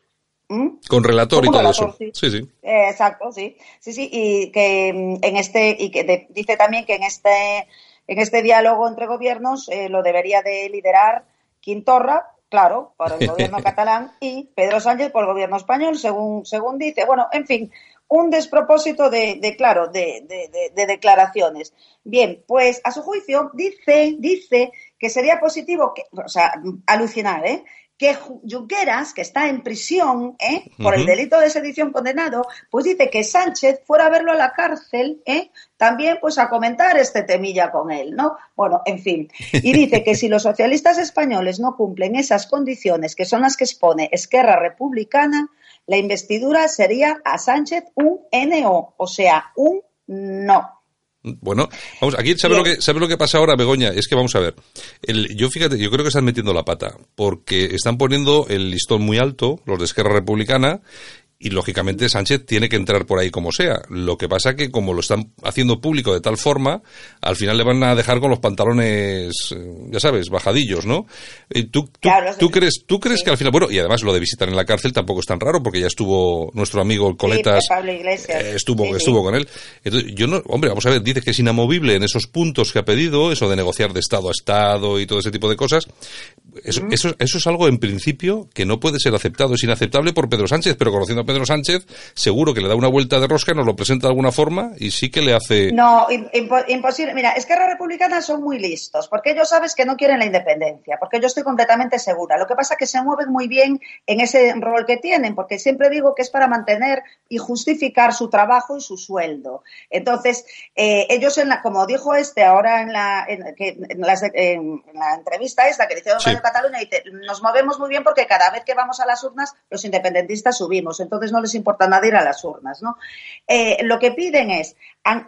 ¿Mm? Con relator y todo relator, eso. sí. Sí, sí. Eh, Exacto, sí. Sí, sí, y que mm, en este, y que de- dice también que en este, en este diálogo entre gobiernos eh, lo debería de liderar Quintorra, claro, por el gobierno catalán, y Pedro Sánchez por el gobierno español, según, según dice. Bueno, en fin, un despropósito de, de claro, de, de- de- de declaraciones. Bien, pues a su juicio dice, dice que sería positivo, que, o sea, alucinar, ¿eh? Que Ju- Junqueras, que está en prisión ¿eh? por el delito de sedición condenado, pues dice que Sánchez fuera a verlo a la cárcel, ¿eh? también pues a comentar este temilla con él, ¿no? Bueno, en fin. Y dice que si los socialistas españoles no cumplen esas condiciones, que son las que expone Esquerra Republicana, la investidura sería a Sánchez un NO, o sea, un no. Bueno, vamos, aquí ¿sabes lo, que, ¿sabes lo que pasa ahora, Begoña? Es que vamos a ver. El, yo fíjate, yo creo que están metiendo la pata, porque están poniendo el listón muy alto, los de Esquerra Republicana, y lógicamente Sánchez tiene que entrar por ahí como sea. Lo que pasa que como lo están haciendo público de tal forma, al final le van a dejar con los pantalones, eh, ya sabes, bajadillos, ¿no? ¿Tú, tú, Claro, tú crees, tú crees sí. que al final, bueno, y además lo de visitar en la cárcel tampoco es tan raro, porque ya estuvo nuestro amigo el Coletas, Pablo Iglesias. eh, estuvo, Sí, sí. estuvo con él. Entonces, yo no, hombre, vamos a ver, dice que es inamovible en esos puntos que ha pedido, eso de negociar de Estado a Estado y todo ese tipo de cosas. Eso, eso, eso es algo en principio que no puede ser aceptado, es inaceptable por Pedro Sánchez, pero conociendo a Pedro Sánchez, seguro que le da una vuelta de rosca, nos lo presenta de alguna forma y sí que le hace. No, im- impo- imposible. Mira, Esquerra Republicana son muy listos, porque ellos sabes que no quieren la independencia, porque yo estoy completamente segura. Lo que pasa es que se mueven muy bien en ese rol que tienen, porque siempre digo que es para mantener y justificar su trabajo y su sueldo. Entonces, eh, ellos, en la, como dijo este ahora en la, en, que- en las- en la entrevista esta que le hicieron Sí. Radio Cataluña, dice, nos movemos muy bien porque cada vez que vamos a las urnas, los independentistas subimos, entonces no les importa nada ir a las urnas, ¿no? Eh, lo que piden es,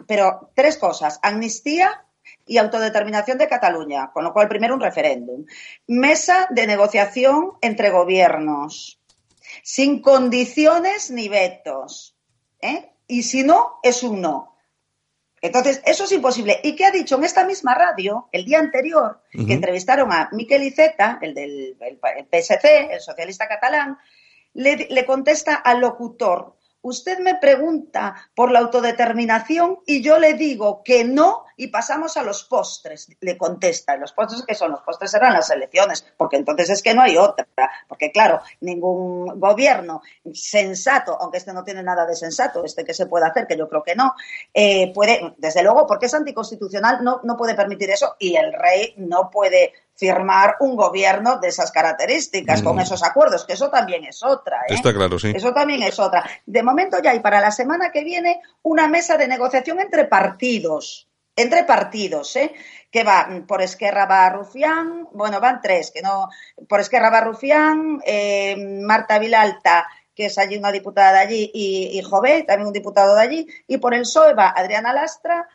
pero tres cosas, amnistía y autodeterminación de Cataluña, con lo cual primero un referéndum. Mesa de negociación entre gobiernos, sin condiciones ni vetos. ¿eh? Y si no, es un no. Entonces, eso es imposible. ¿Y qué ha dicho en esta misma radio el día anterior, que entrevistaron a Miquel Iceta, el del el- el PSC, el socialista catalán, le, le contesta al locutor, usted me pregunta por la autodeterminación y yo le digo que no y pasamos a los postres, le contesta. ¿Y los postres qué son? Los postres eran las elecciones, porque entonces es que no hay otra. Porque claro, ningún gobierno sensato, aunque este no tiene nada de sensato, este que se puede hacer, que yo creo que no, eh, puede, desde luego, porque es anticonstitucional, no, no puede permitir eso y el rey no puede firmar un gobierno de esas características, con esos acuerdos, que eso también es otra. ¿eh? Está claro, sí. Eso también es otra. De momento ya hay para la semana que viene una mesa de negociación entre partidos. Entre partidos, ¿eh? Que va mm, por Esquerra va Rufián, bueno, van tres, que no. Por Esquerra va Rufián, eh, Marta Vilalta, que es allí una diputada de allí, y, y Jové, también un diputado de allí, y por el PSOE va Adriana Lastra,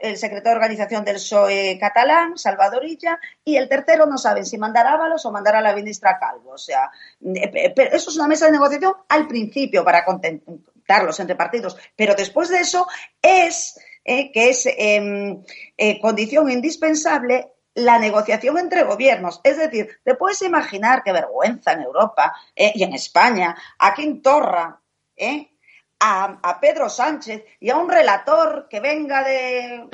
el secretario de organización del PSOE catalán, Salvadorilla, y el tercero no saben si mandar a Ábalos o mandar a la ministra Calvo. O sea, eh, eh, eso es una mesa de negociación al principio para contentarlos entre partidos, pero después de eso es eh, que es em, eh, condición indispensable la negociación entre gobiernos. Es decir, te puedes imaginar qué vergüenza en Europa eh, y en España, a Quintorra, ¿eh? a, a Pedro Sánchez y a un relator que venga de,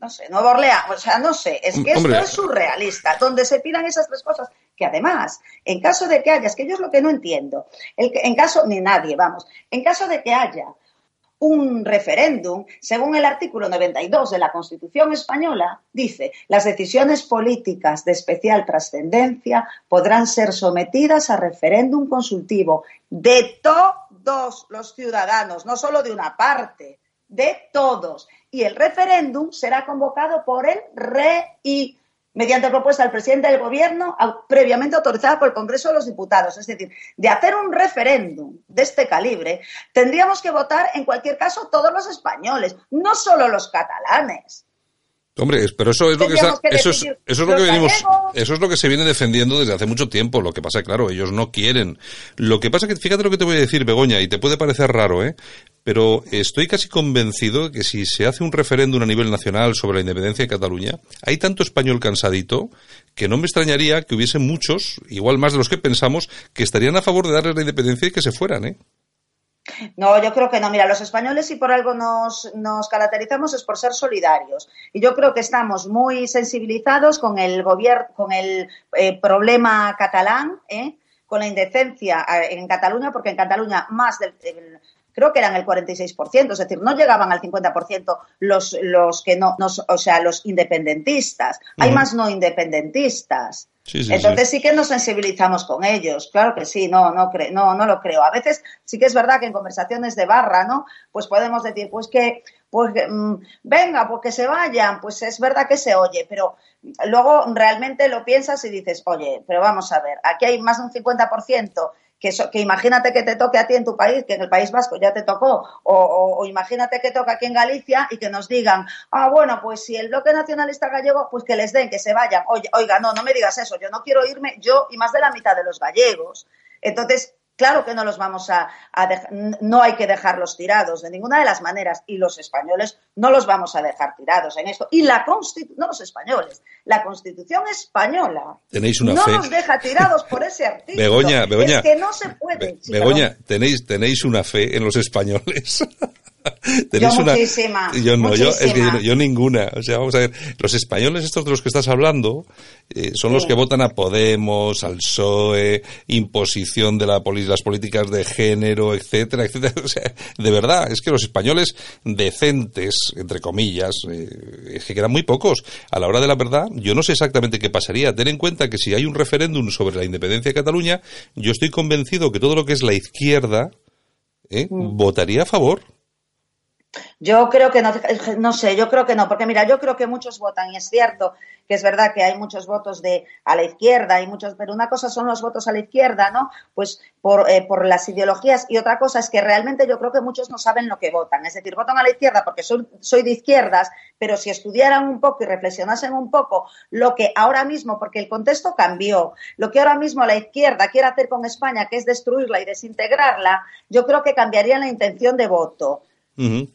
no sé, Nueva Orleans, o sea, no sé, es que Hombre. esto es surrealista, donde se pidan esas tres cosas, que además, en caso de que haya, es que yo es lo que no entiendo, el que- en caso, ni nadie, vamos, en caso de que haya un referéndum, según el artículo 92 de la Constitución española, dice, las decisiones políticas de especial trascendencia podrán ser sometidas a referéndum consultivo de todos los ciudadanos, no solo de una parte, de todos. Y el referéndum será convocado por el REI mediante propuesta del presidente del gobierno previamente autorizada por el Congreso de los Diputados. Es decir, de hacer un referéndum de este calibre, tendríamos que votar en cualquier caso todos los españoles, no solo los catalanes. Hombre, pero eso es lo que está, Tendríamos que eso es, decidir eso es lo que venimos, eso es lo que se viene defendiendo desde hace mucho tiempo. Lo que pasa, claro, ellos no quieren. Lo que pasa que, fíjate lo que te voy a decir, Begoña, y te puede parecer raro, ¿eh? Pero estoy casi convencido de que si se hace un referéndum a nivel nacional sobre la independencia de Cataluña, hay tanto español cansadito que no me extrañaría que hubiese muchos, igual más de los que pensamos, que estarían a favor de darles la independencia y que se fueran, ¿eh? No, yo creo que no. Mira, los españoles, si por algo nos, nos caracterizamos, es por ser solidarios. Y yo creo que estamos muy sensibilizados con el gobierno, con el eh, problema catalán, ¿eh? con la indecencia eh, en Cataluña, porque en Cataluña más del. Creo que eran el 46%, es decir, no llegaban al 50% los, los que no, no- o sea, los independentistas. Hay más no independentistas. Sí, sí, Entonces sí que nos sensibilizamos con ellos, claro que sí, no, no, cre- no, no lo creo. A veces sí que es verdad que en conversaciones de barra, ¿no? Pues podemos decir, pues que, pues que, mm, venga, pues que se vayan, pues es verdad que se oye, pero luego realmente lo piensas y dices, oye, pero vamos a ver, aquí hay más de un 50% que, so- que imagínate que te toque a ti en tu país, que en el País Vasco ya te tocó, o, o- o imagínate que toca aquí en Galicia y que nos digan, ah, bueno, pues si el bloque nacionalista gallego, pues que les den, que se vayan. Oye, oiga, no, no me digas eso, yo no quiero irme, yo y más de la mitad de los gallegos. Entonces, claro que no los vamos a, a dejar, no hay que dejarlos tirados de ninguna de las maneras, y los españoles no los vamos a dejar tirados en esto. Y la Constitución, no los españoles, la Constitución española Tenéis una no fe. nos deja tirados por ese artículo. Begoña, Begoña. Es que no se puede. Be- Begoña, tenéis, tenéis una fe en los españoles. Yo muchísima, Yo no, yo, es que yo, yo ninguna. O sea, vamos a ver, los españoles estos de los que estás hablando eh, son los que votan a Podemos, al PSOE, imposición de la poli- las políticas de género, etcétera, etcétera. O sea, de verdad, es que los españoles decentes, entre comillas, eh, es que quedan muy pocos. A la hora de la verdad, yo no sé exactamente qué pasaría. Ten en cuenta que si hay un referéndum sobre la independencia de Cataluña, yo estoy convencido que todo lo que es la izquierda eh, Mm. votaría a favor. Yo creo que no, no sé, yo creo que no, porque mira, yo creo que muchos votan y es cierto que es verdad que hay muchos votos de a la izquierda y muchos, pero una cosa son los votos a la izquierda, ¿no? Pues por, eh, por las ideologías y otra cosa es que realmente yo creo que muchos no saben lo que votan, es decir, votan a la izquierda porque soy, soy de izquierdas, pero si estudiaran un poco y reflexionasen un poco lo que ahora mismo, porque el contexto cambió, lo que ahora mismo la izquierda quiere hacer con España, que es destruirla y desintegrarla, yo creo que cambiaría la intención de voto. Ujú.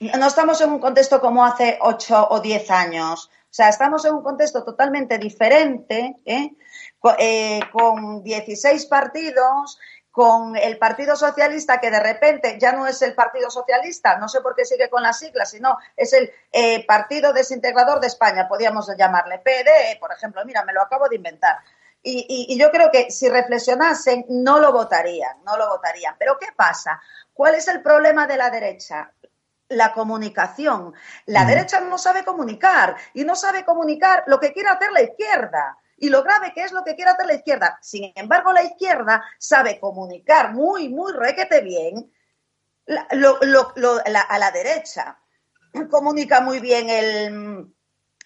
No estamos en un contexto como hace ocho o diez años. O sea, estamos en un contexto totalmente diferente, ¿eh? Co- eh, con 16 partidos, con el Partido Socialista, que de repente ya no es el Partido Socialista, no sé por qué sigue con las siglas, sino es el eh, Partido Desintegrador de España, podríamos llamarle PD, por ejemplo, mira, me lo acabo de inventar. Y yo creo que si reflexionasen, no lo votarían, no lo votarían. Pero ¿qué pasa? ¿Cuál es el problema de la derecha? La comunicación. La derecha no sabe comunicar y no sabe comunicar lo que quiere hacer la izquierda. Y lo grave que es lo que quiere hacer la izquierda. Sin embargo, la izquierda sabe comunicar muy, muy requete bien la- lo- lo- lo- la- a la derecha. Comunica muy bien el,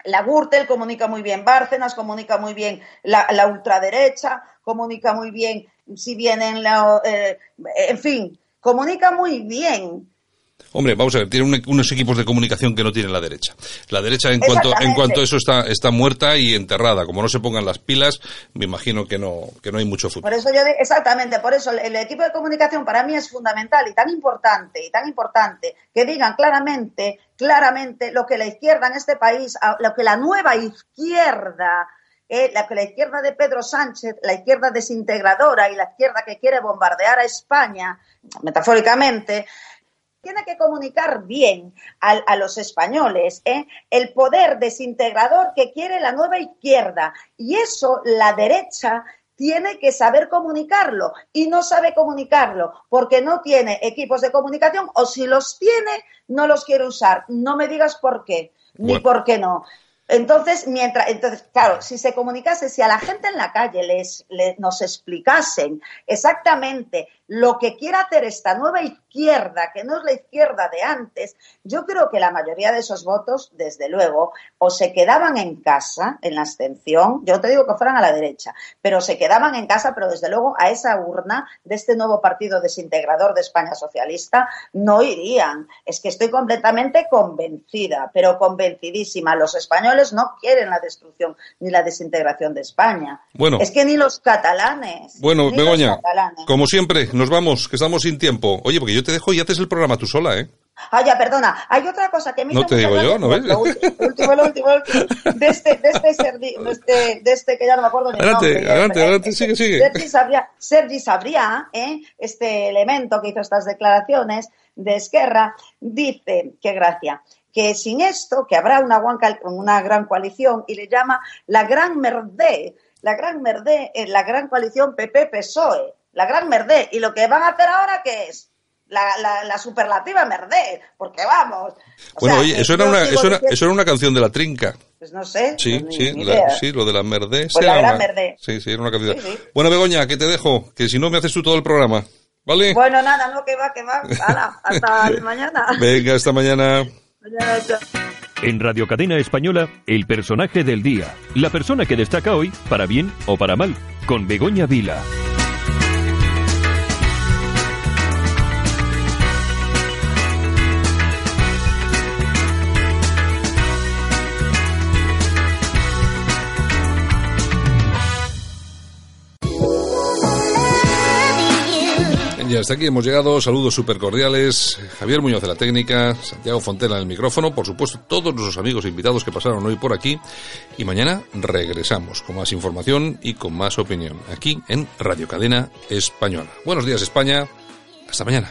la Gürtel, comunica muy bien Bárcenas, comunica muy bien la, la ultraderecha, comunica muy bien si vienen la, eh, en fin, comunica muy bien. Hombre, vamos a ver, tiene un- unos equipos de comunicación que no tiene la derecha. La derecha, en cuanto, en cuanto a eso, está, está muerta y enterrada. Como no se pongan las pilas, me imagino que no, que no hay mucho futuro. Por eso yo exactamente, por eso el, el equipo de comunicación para mí es fundamental y tan importante, y tan importante que digan claramente, claramente lo que la izquierda en este país, lo que la nueva izquierda, eh, la que la izquierda de Pedro Sánchez, la izquierda desintegradora y la izquierda que quiere bombardear a España, metafóricamente, tiene que comunicar bien a, los españoles ¿eh? el poder desintegrador que quiere la nueva izquierda. Y eso la derecha tiene que saber comunicarlo y no sabe comunicarlo porque no tiene equipos de comunicación o si los tiene no los quiere usar. No me digas por qué ni por qué no. Entonces, mientras, entonces, claro, si se comunicase, si a la gente en la calle les, le- nos explicasen exactamente lo que quiere hacer esta nueva izquierda, que no es la izquierda de antes, yo creo que la mayoría de esos votos, desde luego, o se quedaban en casa, en la abstención, yo no te digo que fueran a la derecha, pero se quedaban en casa, pero desde luego a esa urna de este nuevo partido desintegrador de España socialista no irían. Es que estoy completamente convencida, pero convencidísima. Los españoles no quieren la destrucción ni la desintegración de España. Bueno. Es que ni los catalanes. Bueno, Begoña, como siempre, nos vamos, que estamos sin tiempo. Oye, porque yo te dejo y haces el programa tú sola, ¿eh? Ah, ya, perdona. Hay otra cosa que me No te digo yo, ¿no ves? Lo último, último, lo último. De este, de este, Sergi- de este, de este que ya no me acuerdo ni el Adelante, nombre, adelante, adelante, este, sigue, sigue. Sergi Sabria, Sergi Sabria, ¿eh? este elemento que hizo estas declaraciones de Esquerra, dice, qué gracia, que sin esto, que habrá una, guan- una gran coalición y le llama la gran merdé, la gran merdé, eh, la gran coalición PP-PSOE, la gran merdé. Y lo que van a hacer ahora, ¿qué es? La, la, la superlativa merdé, porque vamos. o Bueno, sea, oye, eso era, una, eso, era, eso era una canción de la trinca. Pues no sé. Sí, pues sí, la- sí, lo de la merdé. Pues la gran una- merdé. Sí, sí, era una canción. Sí, sí. Bueno, Begoña, que te dejo, que si no me haces tú todo el programa. ¿Vale? Bueno, nada, no, que va, que va. Hala, hasta mañana. Venga, hasta mañana. En Radio Cadena Española, el personaje del día. La persona que destaca hoy, para bien o para mal, con Begoña Vila. Y hasta aquí hemos llegado. Saludos súper cordiales. Javier Muñoz de la técnica, Santiago Fontela en el micrófono, por supuesto, todos nuestros amigos e invitados que pasaron hoy por aquí. Y mañana regresamos con más información y con más opinión, aquí en Radio Cadena Española. Buenos días, España. Hasta mañana.